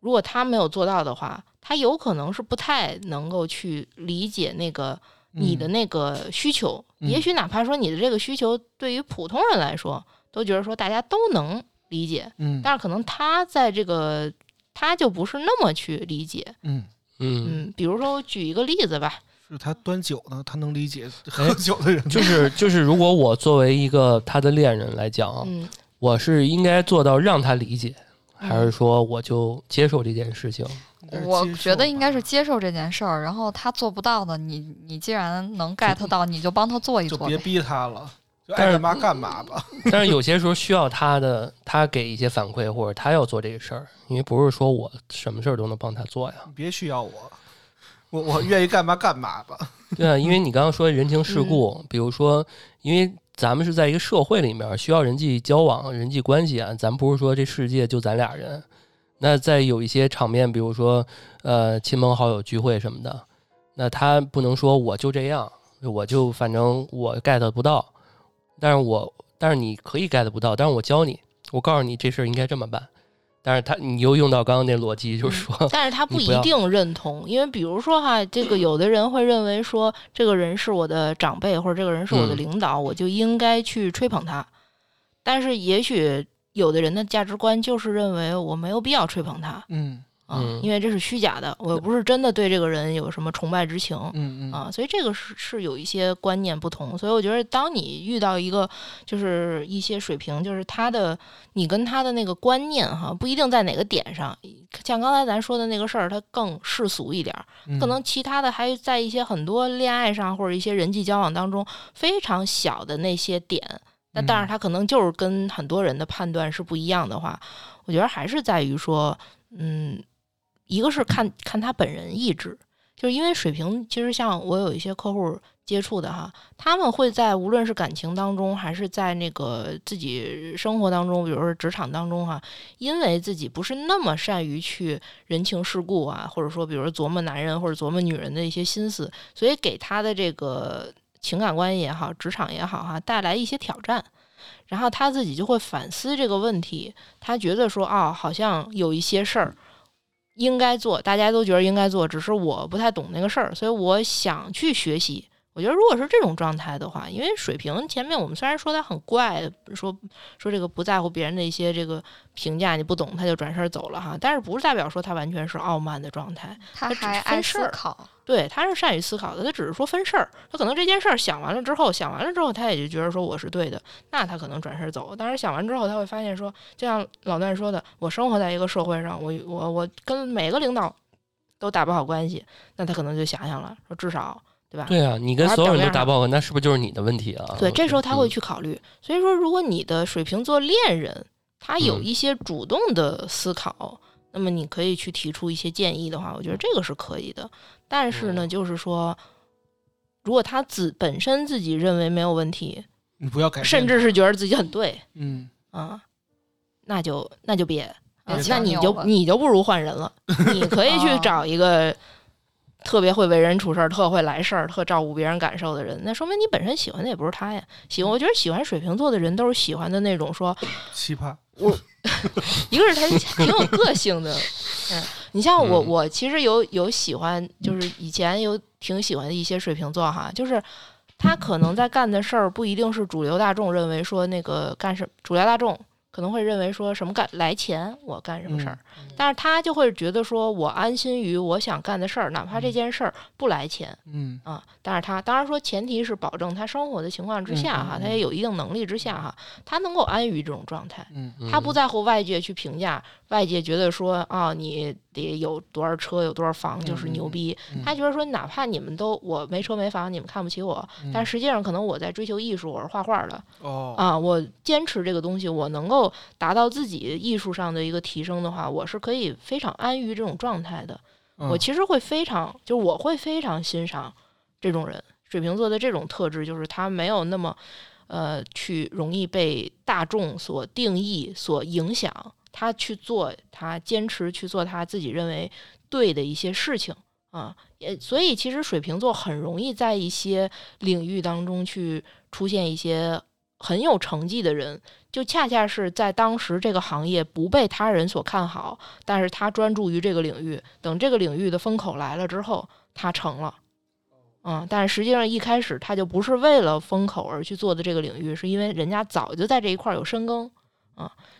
如果他没有做到的话，他有可能是不太能够去理解那个你的那个需求，也许哪怕说你的这个需求对于普通人来说，都觉得说大家都能理解，嗯，但是可能他在这个他就不是那么去理解，嗯。嗯。嗯，比如说我举一个例子吧，是他端酒呢，他能理解喝酒的人，就是就是，如果我作为一个他的恋人来讲，嗯，我是应该做到让他理解，还是说我就接受这件事情？我觉得应该是接受这件事儿，然后他做不到的，你你既然能 get 到，你就帮他做一做，就别逼他了，就爱干嘛干嘛吧。但是有些时候需要他的，他给一些反馈，或者他要做这个事儿，因为不是说我什么事儿都能帮他做呀。别需要我，我我愿意干嘛干嘛吧。对啊，因为你刚刚说人情世故，比如说，因为咱们是在一个社会里面需要人际交往、人际关系啊，咱不是说这世界就咱俩人。那在有一些场面，比如说，呃，亲朋好友聚会什么的，那他不能说我就这样，我就反正我 get 不到，但是我但是你可以 get 不到，但是我教你，我告诉你这事儿应该这么办，但是他你又用到刚刚那逻辑，就是说，但是他不一定认同，因为比如说哈，这个有的人会认为说，这个人是我的长辈或者这个人是我的领导，我就应该去吹捧他，但是也许。有的人的价值观就是认为我没有必要吹捧他，嗯啊，因为这是虚假的，我又不是真的对这个人有什么崇拜之情，嗯嗯。啊，所以这个是是有一些观念不同，所以我觉得当你遇到一个就是一些水平，就是他的你跟他的那个观念哈，不一定在哪个点上，像刚才咱说的那个事儿，它更世俗一点，可能其他的还在一些很多恋爱上或者一些人际交往当中非常小的那些点。那但是他可能就是跟很多人的判断是不一样的话，我觉得还是在于说，嗯，一个是看看他本人意志，就是因为水平，其实像我有一些客户接触的哈，他们会在无论是感情当中，还是在那个自己生活当中，比如说职场当中哈，因为自己不是那么善于去人情世故啊，或者说比如说琢磨男人或者琢磨女人的一些心思，所以给他的这个。情感关系也好，职场也好，哈，带来一些挑战，然后他自己就会反思这个问题。他觉得说，哦，好像有一些事儿应该做，大家都觉得应该做，只是我不太懂那个事儿，所以我想去学习。我觉得，如果是这种状态的话，因为水平前面我们虽然说他很怪，说说这个不在乎别人的一些这个评价，你不懂他就转身走了哈，但是不是代表说他完全是傲慢的状态，他还爱思考。对，他是善于思考的，他只是说分事儿。他可能这件事儿想完了之后，想完了之后，他也就觉得说我是对的，那他可能转身走。但是想完之后，他会发现说，就像老段说的，我生活在一个社会上，我我我跟每个领导都打不好关系，那他可能就想想了，说至少对吧？对啊，你跟所有人都打不好，那是不是就是你的问题啊？对，这时候他会去考虑。所以说，如果你的水瓶座恋人他有一些主动的思考，那么你可以去提出一些建议的话，我觉得这个是可以的。但是呢，就是说，如果他自本身自己认为没有问题，你不要改，甚至是觉得自己很对，嗯啊，那就那就别，那你就你就不如换人了。你可以去找一个特别会为人处事、特会来事儿、特照顾别人感受的人，那说明你本身喜欢的也不是他呀。喜欢，我觉得喜欢水瓶座的人都是喜欢的那种说 奇葩。我 一个是他挺有个性的，嗯。你像我，我其实有有喜欢，就是以前有挺喜欢的一些水瓶座哈，就是他可能在干的事儿不一定是主流大众认为说那个干什，主流大众。可能会认为说什么干来钱，我干什么事儿，但是他就会觉得说我安心于我想干的事儿，哪怕这件事儿不来钱，嗯。啊，但是他当然说前提是保证他生活的情况之下哈，他也有一定能力之下哈，他能够安于这种状态，嗯，他不在乎外界去评价，外界觉得说啊你得有多少车有多少房就是牛逼，他觉得说哪怕你们都我没车没房，你们看不起我，但实际上可能我在追求艺术，我是画画的，哦啊，我坚持这个东西，我能够。达到自己艺术上的一个提升的话，我是可以非常安于这种状态的。我其实会非常，就是我会非常欣赏这种人。水瓶座的这种特质，就是他没有那么，呃，去容易被大众所定义、所影响。他去做，他坚持去做他自己认为对的一些事情啊。也所以，其实水瓶座很容易在一些领域当中去出现一些。很有成绩的人，就恰恰是在当时这个行业不被他人所看好，但是他专注于这个领域。等这个领域的风口来了之后，他成了。嗯，但实际上一开始他就不是为了风口而去做的这个领域，是因为人家早就在这一块有深耕，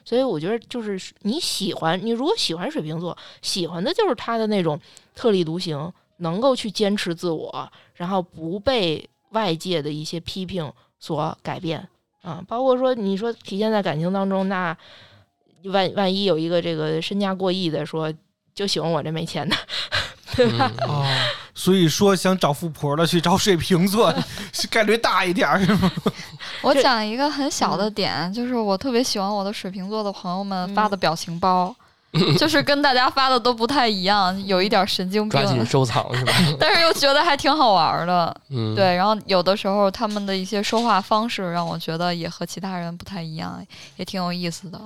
所以我觉得就是你喜欢，你如果喜欢水瓶座，喜欢的就是他的那种特立独行，能够去坚持自我，然后不被外界的一些批评所改变，啊，包括说你说体现在感情当中，那万万一有一个这个身家过亿的说就喜欢我这没钱的。对吧？哦，所以说想找富婆的去找水瓶座，概率大一点是吗？我讲一个很小的点，就是我特别喜欢我的水瓶座的朋友们发的表情包，就是跟大家发的都不太一样，有一点神经病。抓紧收藏是吧？但是又觉得还挺好玩的。嗯，对。然后有的时候他们的一些说话方式让我觉得也和其他人不太一样，也挺有意思的。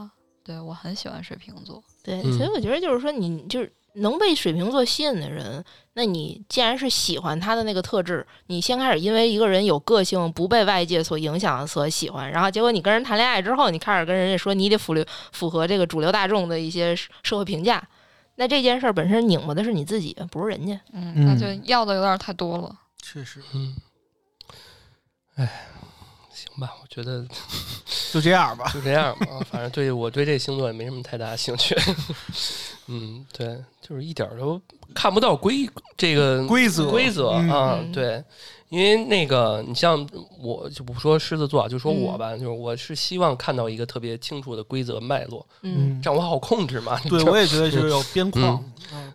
对我很喜欢水瓶座。对，所以我觉得就是说，你就是。能被水瓶座吸引的人，那你既然是喜欢他的那个特质，你先开始因为一个人有个性，不被外界所影响所喜欢，然后结果你跟人谈恋爱之后，你开始跟人家说你得符流符合这个主流大众的一些社会评价，那这件事儿本身拧巴的是你自己，不是人家。嗯，那就要的有点太多了。确实，嗯，哎。行吧，我觉得 就这样吧，就这样吧。反正对我对这星座也没什么太大兴趣。嗯，对，就是一点都看不到规这个规则规则啊，对。因为那个，你像我就不说狮子座，就说我吧，就是我是希望看到一个特别清楚的规则脉络，嗯，这样我好控制嘛。对，我也觉得就是有边框、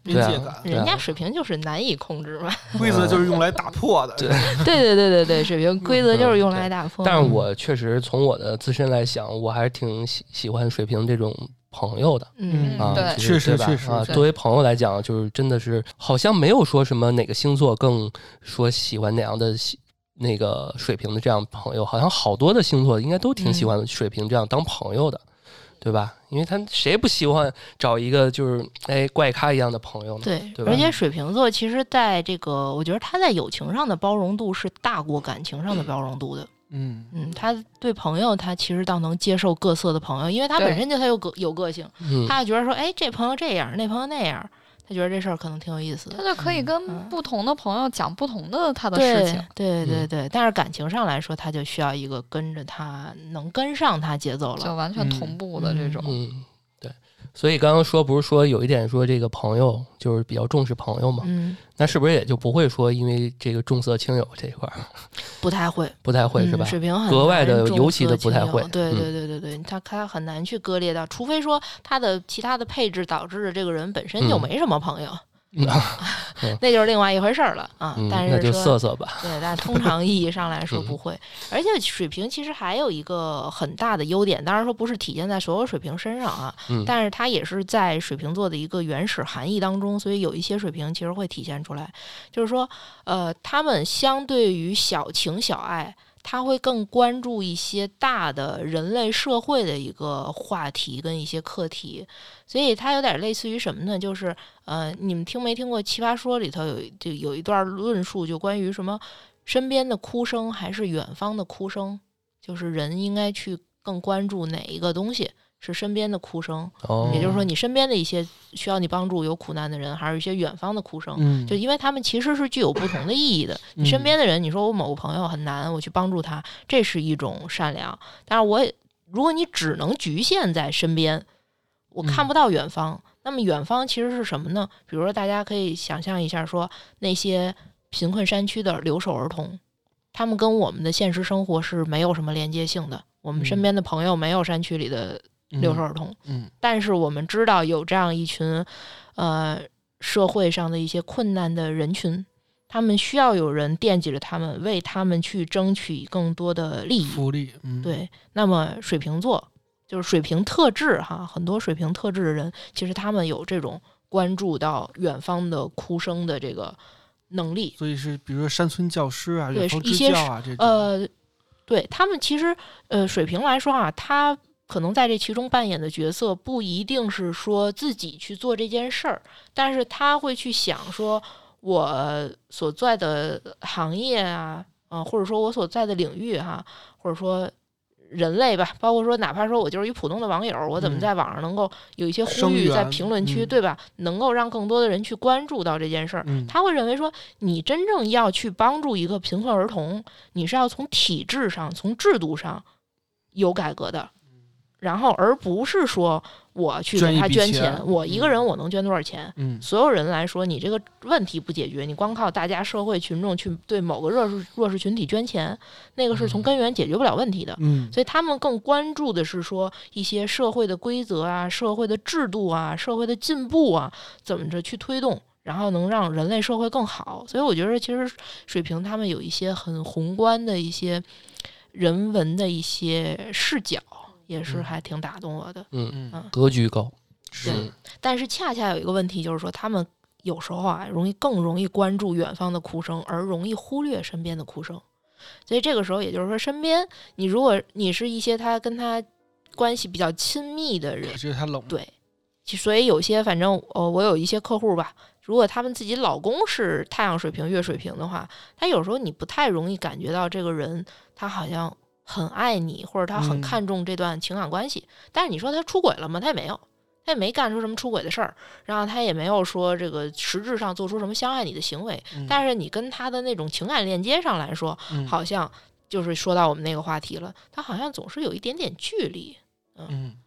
边界感。人家水平就是难以控制嘛，规则就是用来打破的。对，对对对对对，水平规则就是用来打破。但是我确实从我的自身来想，我还是挺喜喜欢水平这种。朋友的，嗯啊，对，确实确实啊，作为朋友来讲，就是真的是好像没有说什么哪个星座更说喜欢哪样的那个水平的这样朋友，好像好多的星座应该都挺喜欢水瓶这样当朋友的，对吧？因为他谁不喜欢找一个就是哎怪咖一样的朋友呢？对，而且水瓶座其实在这个，我觉得他在友情上的包容度是大过感情上的包容度的。嗯嗯，他对朋友，他其实倒能接受各色的朋友，因为他本身就他有个有个性，他觉得说，哎，这朋友这样，那朋友那样，他觉得这事儿可能挺有意思的，他就可以跟不同的朋友讲不同的他的事情，对对对。但是感情上来说，他就需要一个跟着他能跟上他节奏了，就完全同步的这种。所以刚刚说不是说有一点说这个朋友就是比较重视朋友嘛？嗯。那是不是也就不会说因为这个重色轻友这一块儿，不太会，不太会是吧？水平很格外的尤其的不太会。对对对对对，他他很难去割裂到，除非说他的其他的配置导致的这个人本身就没什么朋友。那就是另外一回事儿了啊！但是那就色色吧。对，但通常意义上来说不会。而且水瓶其实还有一个很大的优点，当然说不是体现在所有水瓶身上啊，但是它也是在水瓶座的一个原始含义当中，所以有一些水瓶其实会体现出来，就是说，呃，他们相对于小情小爱。他会更关注一些大的人类社会的一个话题跟一些课题，所以他有点类似于什么呢？就是呃，你们听没听过《奇葩说》里头有就有一段论述，就关于什么身边的哭声还是远方的哭声，就是人应该去更关注哪一个东西。是身边的哭声，也就是说，你身边的一些需要你帮助、有苦难的人，还是一些远方的哭声，就因为他们其实是具有不同的意义的。你身边的人，你说我某个朋友很难，我去帮助他，这是一种善良。但是，我也如果你只能局限在身边，我看不到远方，那么远方其实是什么呢？比如说，大家可以想象一下，说那些贫困山区的留守儿童，他们跟我们的现实生活是没有什么连接性的。我们身边的朋友没有山区里的。留守儿童，嗯，但是我们知道有这样一群，呃，社会上的一些困难的人群，他们需要有人惦记着他们，为他们去争取更多的利益。福利，嗯，对。那么水瓶座就是水瓶特质哈，很多水瓶特质的人，其实他们有这种关注到远方的哭声的这个能力。所以是比如说山村教师啊，对一些啊，这呃，对他们其实呃，水平来说啊，他。可能在这其中扮演的角色不一定是说自己去做这件事儿，但是他会去想说，我所在的行业啊，啊，或者说我所在的领域哈，或者说人类吧，包括说哪怕说我就是一普通的网友，我怎么在网上能够有一些呼吁，在评论区对吧，能够让更多的人去关注到这件事儿？他会认为说，你真正要去帮助一个贫困儿童，你是要从体制上、从制度上有改革的。然后，而不是说我去给他捐钱，我一个人我能捐多少钱？嗯，所有人来说，你这个问题不解决，你光靠大家社会群众去对某个弱势弱势群体捐钱，那个是从根源解决不了问题的。嗯，所以他们更关注的是说一些社会的规则啊、社会的制度啊、社会的进步啊，怎么着去推动，然后能让人类社会更好。所以我觉得，其实水平他们有一些很宏观的一些人文的一些视角。也是还挺打动我的，嗯嗯，格局高，是。但是恰恰有一个问题，就是说他们有时候啊，容易更容易关注远方的哭声，而容易忽略身边的哭声。所以这个时候，也就是说，身边你如果你是一些他跟他关系比较亲密的人，觉得他冷，对。所以有些反正呃，我有一些客户吧，如果他们自己老公是太阳水平、月水平的话，他有时候你不太容易感觉到这个人他好像。很爱你，或者他很看重这段情感关系，但是你说他出轨了吗？他也没有，他也没干出什么出轨的事儿，然后他也没有说这个实质上做出什么伤害你的行为。但是你跟他的那种情感链接上来说，好像就是说到我们那个话题了，他好像总是有一点点距离。嗯，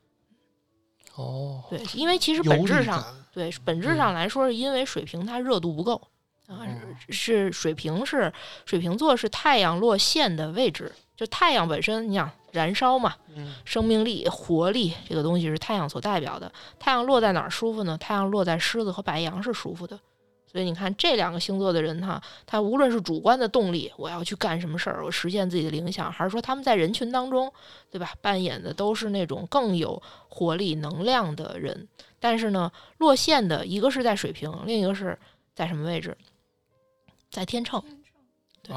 哦，对，因为其实本质上，对本质上来说，是因为水瓶他热度不够啊，是水瓶是水瓶座是太阳落线的位置。就太阳本身，你想燃烧嘛，生命力、活力这个东西是太阳所代表的。太阳落在哪儿舒服呢？太阳落在狮子和白羊是舒服的。所以你看这两个星座的人哈，他无论是主观的动力，我要去干什么事儿，我实现自己的理想，还是说他们在人群当中，对吧？扮演的都是那种更有活力、能量的人。但是呢，落线的一个是在水瓶，另一个是在什么位置？在天秤。对。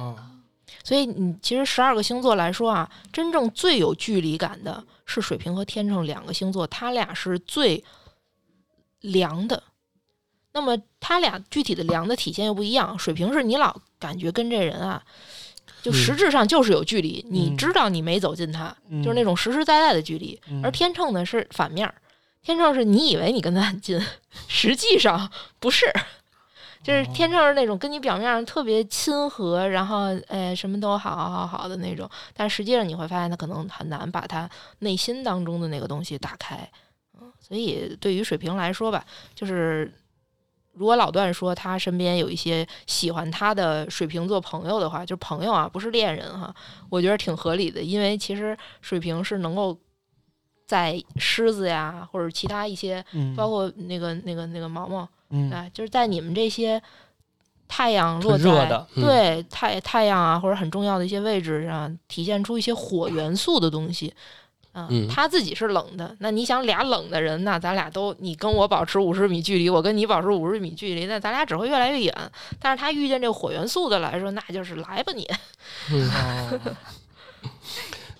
所以，你其实十二个星座来说啊，真正最有距离感的是水瓶和天秤两个星座，它俩是最凉的。那么，它俩具体的凉的体现又不一样。水瓶是你老感觉跟这人啊，就实质上就是有距离，你知道你没走近他，就是那种实实在在的距离。而天秤呢是反面，天秤是你以为你跟他很近，实际上不是。就是天秤是那种跟你表面上特别亲和，然后哎什么都好好好的那种，但实际上你会发现他可能很难把他内心当中的那个东西打开，嗯，所以对于水瓶来说吧，就是如果老段说他身边有一些喜欢他的水瓶座朋友的话，就是朋友啊，不是恋人哈，我觉得挺合理的，因为其实水瓶是能够在狮子呀或者其他一些，包括那个那个那个毛毛。嗯，就是在你们这些太阳落在对太太阳啊，或者很重要的一些位置上，体现出一些火元素的东西啊。他自己是冷的，那你想俩冷的人，那咱俩都你跟我保持五十米距离，我跟你保持五十米距离，那咱俩只会越来越远。但是他遇见这个火元素的来说，那就是来吧你。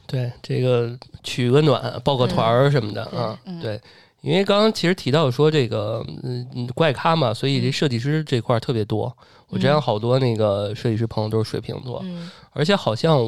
对，这个取个暖，抱个团儿什么的啊，对。因为刚刚其实提到说这个嗯怪咖嘛，所以这设计师这块特别多。我之前好多那个设计师朋友都是水瓶座，而且好像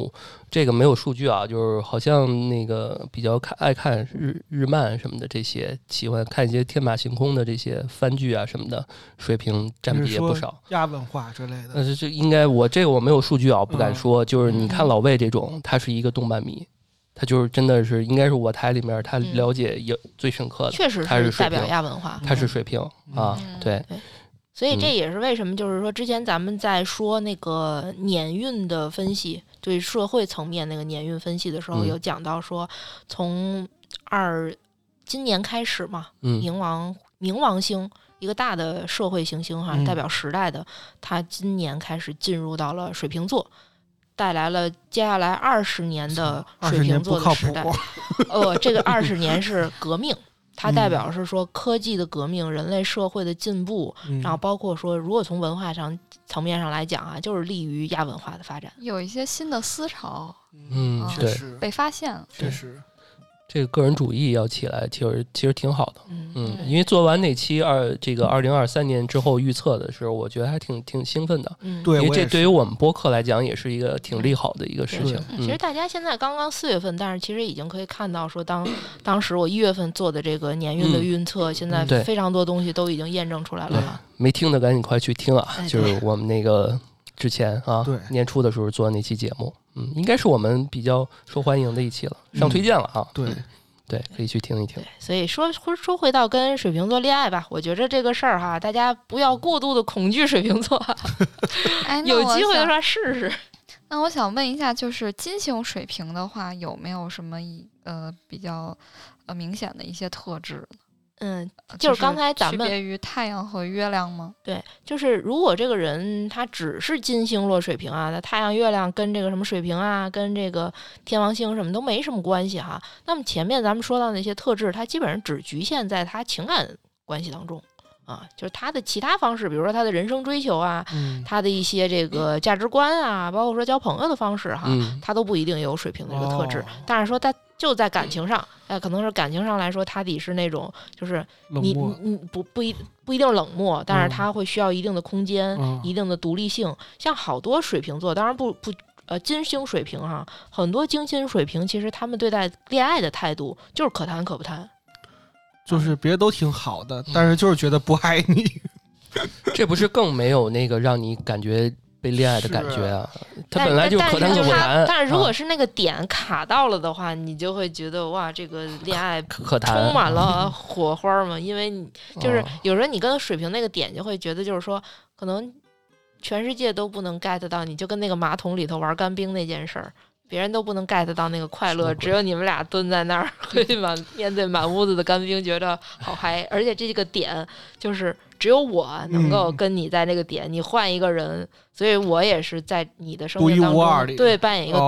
这个没有数据啊，就是好像那个比较看爱看日日漫什么的这些，喜欢看一些天马行空的这些番剧啊什么的，水平占比也不少。亚文化之类的，那这应该我这个我没有数据啊，不敢说。就是你看老魏这种，他是一个动漫迷。他就是真的是，应该是我台里面他了解也最深刻的，确实是代表亚文化，他是水平啊，对，所以这也是为什么，就是说之前咱们在说那个年运的分析，对社会层面那个年运分析的时候，有讲到说，从二今年开始嘛，冥王冥王星一个大的社会行星哈，代表时代的，它今年开始进入到了水瓶座。带来了接下来二十年的水瓶座的时代，呃，这个二十年是革命，它代表是说科技的革命，人类社会的进步，然后包括说，如果从文化上层面上来讲啊，就是利于亚文化的发展，有一些新的思潮，嗯，确实被发现了，确实，这个个人主义要起来，其实其实挺好的，嗯。嗯，因为做完那期二这个二零二三年之后预测的时候，我觉得还挺挺兴奋的。嗯，对，因为这对于我们播客来讲也是一个挺利好的一个事情。其实大家现在刚刚四月份，但是其实已经可以看到，说当 当时我一月份做的这个年运的预测，现在非常多东西都已经验证出来了。没听的赶紧快去听啊！就是我们那个之前啊，年初的时候做的那期节目，嗯，应该是我们比较受欢迎的一期了，上推荐了啊。对。对，可以去听一听。所以说说回到跟水瓶座恋爱吧，我觉着这个事儿哈，大家不要过度的恐惧水瓶座，有机会的话试试。那我想问一下，就是金星水瓶的话，有没有什么一呃比较呃明显的一些特质？嗯，就是刚才咱们区别于太阳和月亮吗？对，就是如果这个人他只是金星落水瓶啊，那太阳、月亮跟这个什么水瓶啊，跟这个天王星什么都没什么关系哈。那么前面咱们说到那些特质，它基本上只局限在他情感关系当中啊，就是他的其他方式，比如说他的人生追求啊，他的一些这个价值观啊，包括说交朋友的方式哈，他都不一定有水瓶的这个特质。但是说他。就在感情上，哎，可能是感情上来说，他得是那种，就是你你你不不一不一定冷漠，但是他会需要一定的空间，一定的独立性。像好多水瓶座，当然不不呃金星水瓶哈，很多金星水瓶其实他们对待恋爱的态度就是可谈可不谈，就是别的都挺好的，但是就是觉得不爱你，这不是更没有那个让你感觉。被恋爱的感觉啊，他本来就可谈可不谈。但是如果是那个点卡到了的话，你就会觉得哇，这个恋爱可，充满了火花嘛。因为你就是有时候你跟水瓶那个点就会觉得，就是说可能全世界都不能 get 到，你就跟那个马桶里头玩干冰那件事儿。别人都不能 get 到那个快乐，只有你们俩蹲在那儿，会满面对满屋子的干冰，觉得好嗨。而且这个点就是只有我能够跟你在那个点，你换一个人，所以我也是在你的生命当中对扮演一个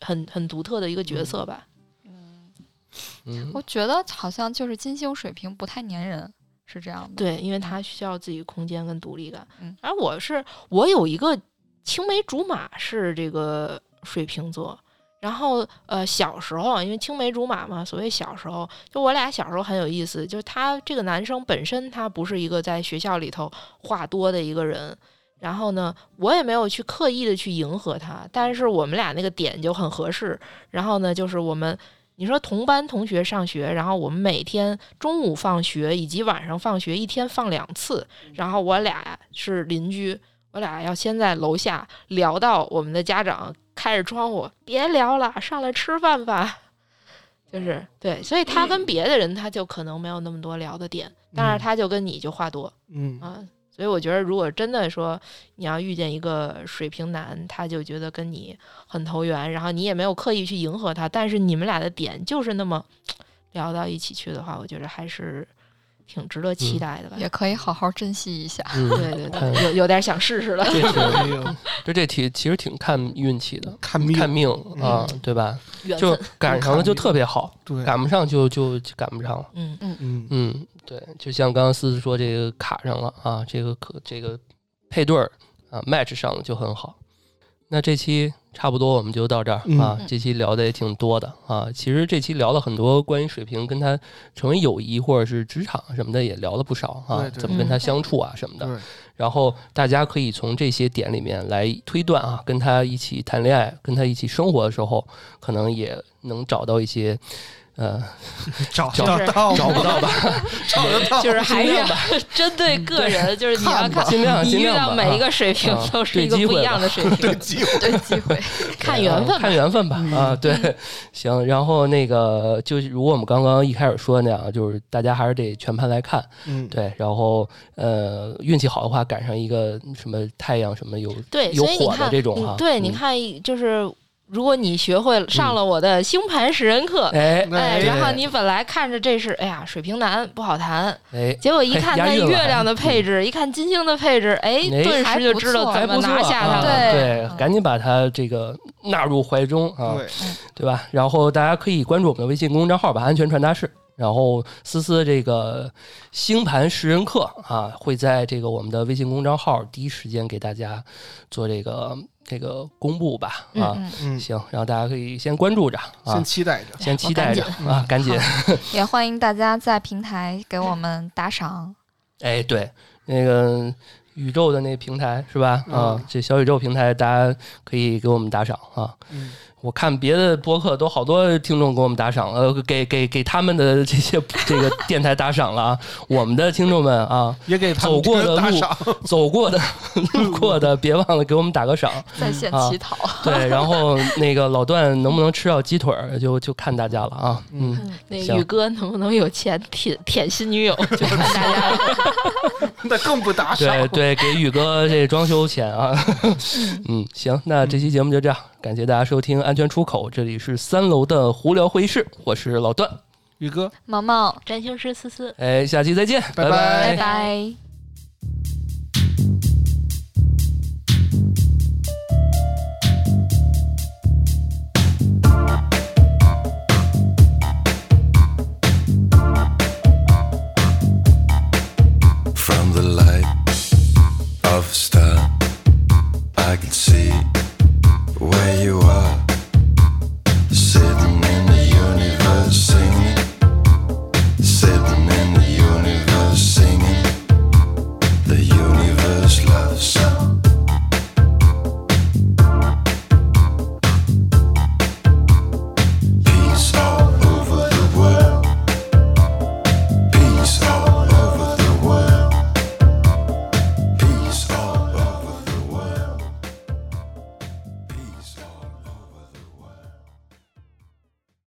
很很独特的一个角色吧。嗯，我觉得好像就是金星水平不太粘人，是这样的。对，因为他需要自己空间跟独立感。嗯，而我是我有一个青梅竹马是这个。水瓶座，然后呃，小时候因为青梅竹马嘛，所谓小时候，就我俩小时候很有意思。就是他这个男生本身他不是一个在学校里头话多的一个人，然后呢，我也没有去刻意的去迎合他，但是我们俩那个点就很合适。然后呢，就是我们你说同班同学上学，然后我们每天中午放学以及晚上放学一天放两次，然后我俩是邻居，我俩要先在楼下聊到我们的家长。开着窗户，别聊了，上来吃饭吧。就是对，所以他跟别的人他就可能没有那么多聊的点，但是他就跟你就话多，嗯啊，所以我觉得如果真的说你要遇见一个水瓶男，他就觉得跟你很投缘，然后你也没有刻意去迎合他，但是你们俩的点就是那么 聊到一起去的话，我觉得还是。挺值得期待的吧？也可以好好珍惜一下。对对对，有有点想试试了。就这题其实挺看运气的，看命看命啊，对吧？就赶上了就特别好，赶不上就就赶不上了。嗯嗯嗯嗯，对，就像刚刚思思说，这个卡上了啊，这个可这个配对儿啊，match 上了就很好。那这期。差不多我们就到这儿啊，这期聊的也挺多的啊。其实这期聊了很多关于水瓶跟他成为友谊或者是职场什么的，也聊了不少啊。怎么跟他相处啊什么的。然后大家可以从这些点里面来推断啊，跟他一起谈恋爱、跟他一起生活的时候，可能也能找到一些。呃，找找到找不到吧？找得到，就是还是 针对个人，就是你要看，你遇到每一个水平都是一个不一样的水平，对机会，对机会，看缘分，看缘分吧。啊，对，行。然后那个，就如果我们刚刚一开始说的那样，就是大家还是得全盘来看。嗯，对。然后呃，运气好的话，赶上一个什么太阳什么有对，有火的这种哈。对，你看就是。如果你学会上了我的星盘识人课，哎。哎，然后你本来看着这是哎呀水瓶男不好谈，哎，结果一看他月亮的配置，一看金星的配置，哎，顿时就知道怎么拿下他了。对，赶紧把他这个纳入怀中啊，对，对吧？然后大家可以关注我们的微信公众账号吧，安全传达室。然后思思这个星盘识人课啊，会在这个我们的微信公众号第一时间给大家做这个这个公布吧。啊，行，然后大家可以先关注着，先期待着，先期待着啊，赶紧。也欢迎大家在平台给我们打赏。哎，对，那个。宇宙的那平台是吧？啊，这小宇宙平台，大家可以给我们打赏啊。我看别的播客都好多听众给我们打赏，呃，给给给他们的这些 这个电台打赏了啊。我们的听众们啊，也给走过的路、走过的 路过的，别忘了给我们打个赏，在线乞讨。对，然后那个老段能不能吃到鸡腿儿，就就看大家了啊。嗯，那宇哥能不能有钱舔舔新女友，就看大家了。那更不打赏。对对，给宇哥这装修钱啊。嗯，行，那这期节目就这样。感谢大家收听《安全出口》，这里是三楼的胡聊会议室，我是老段，宇哥，毛毛，占星师思思，哎，下期再见，拜拜，拜拜。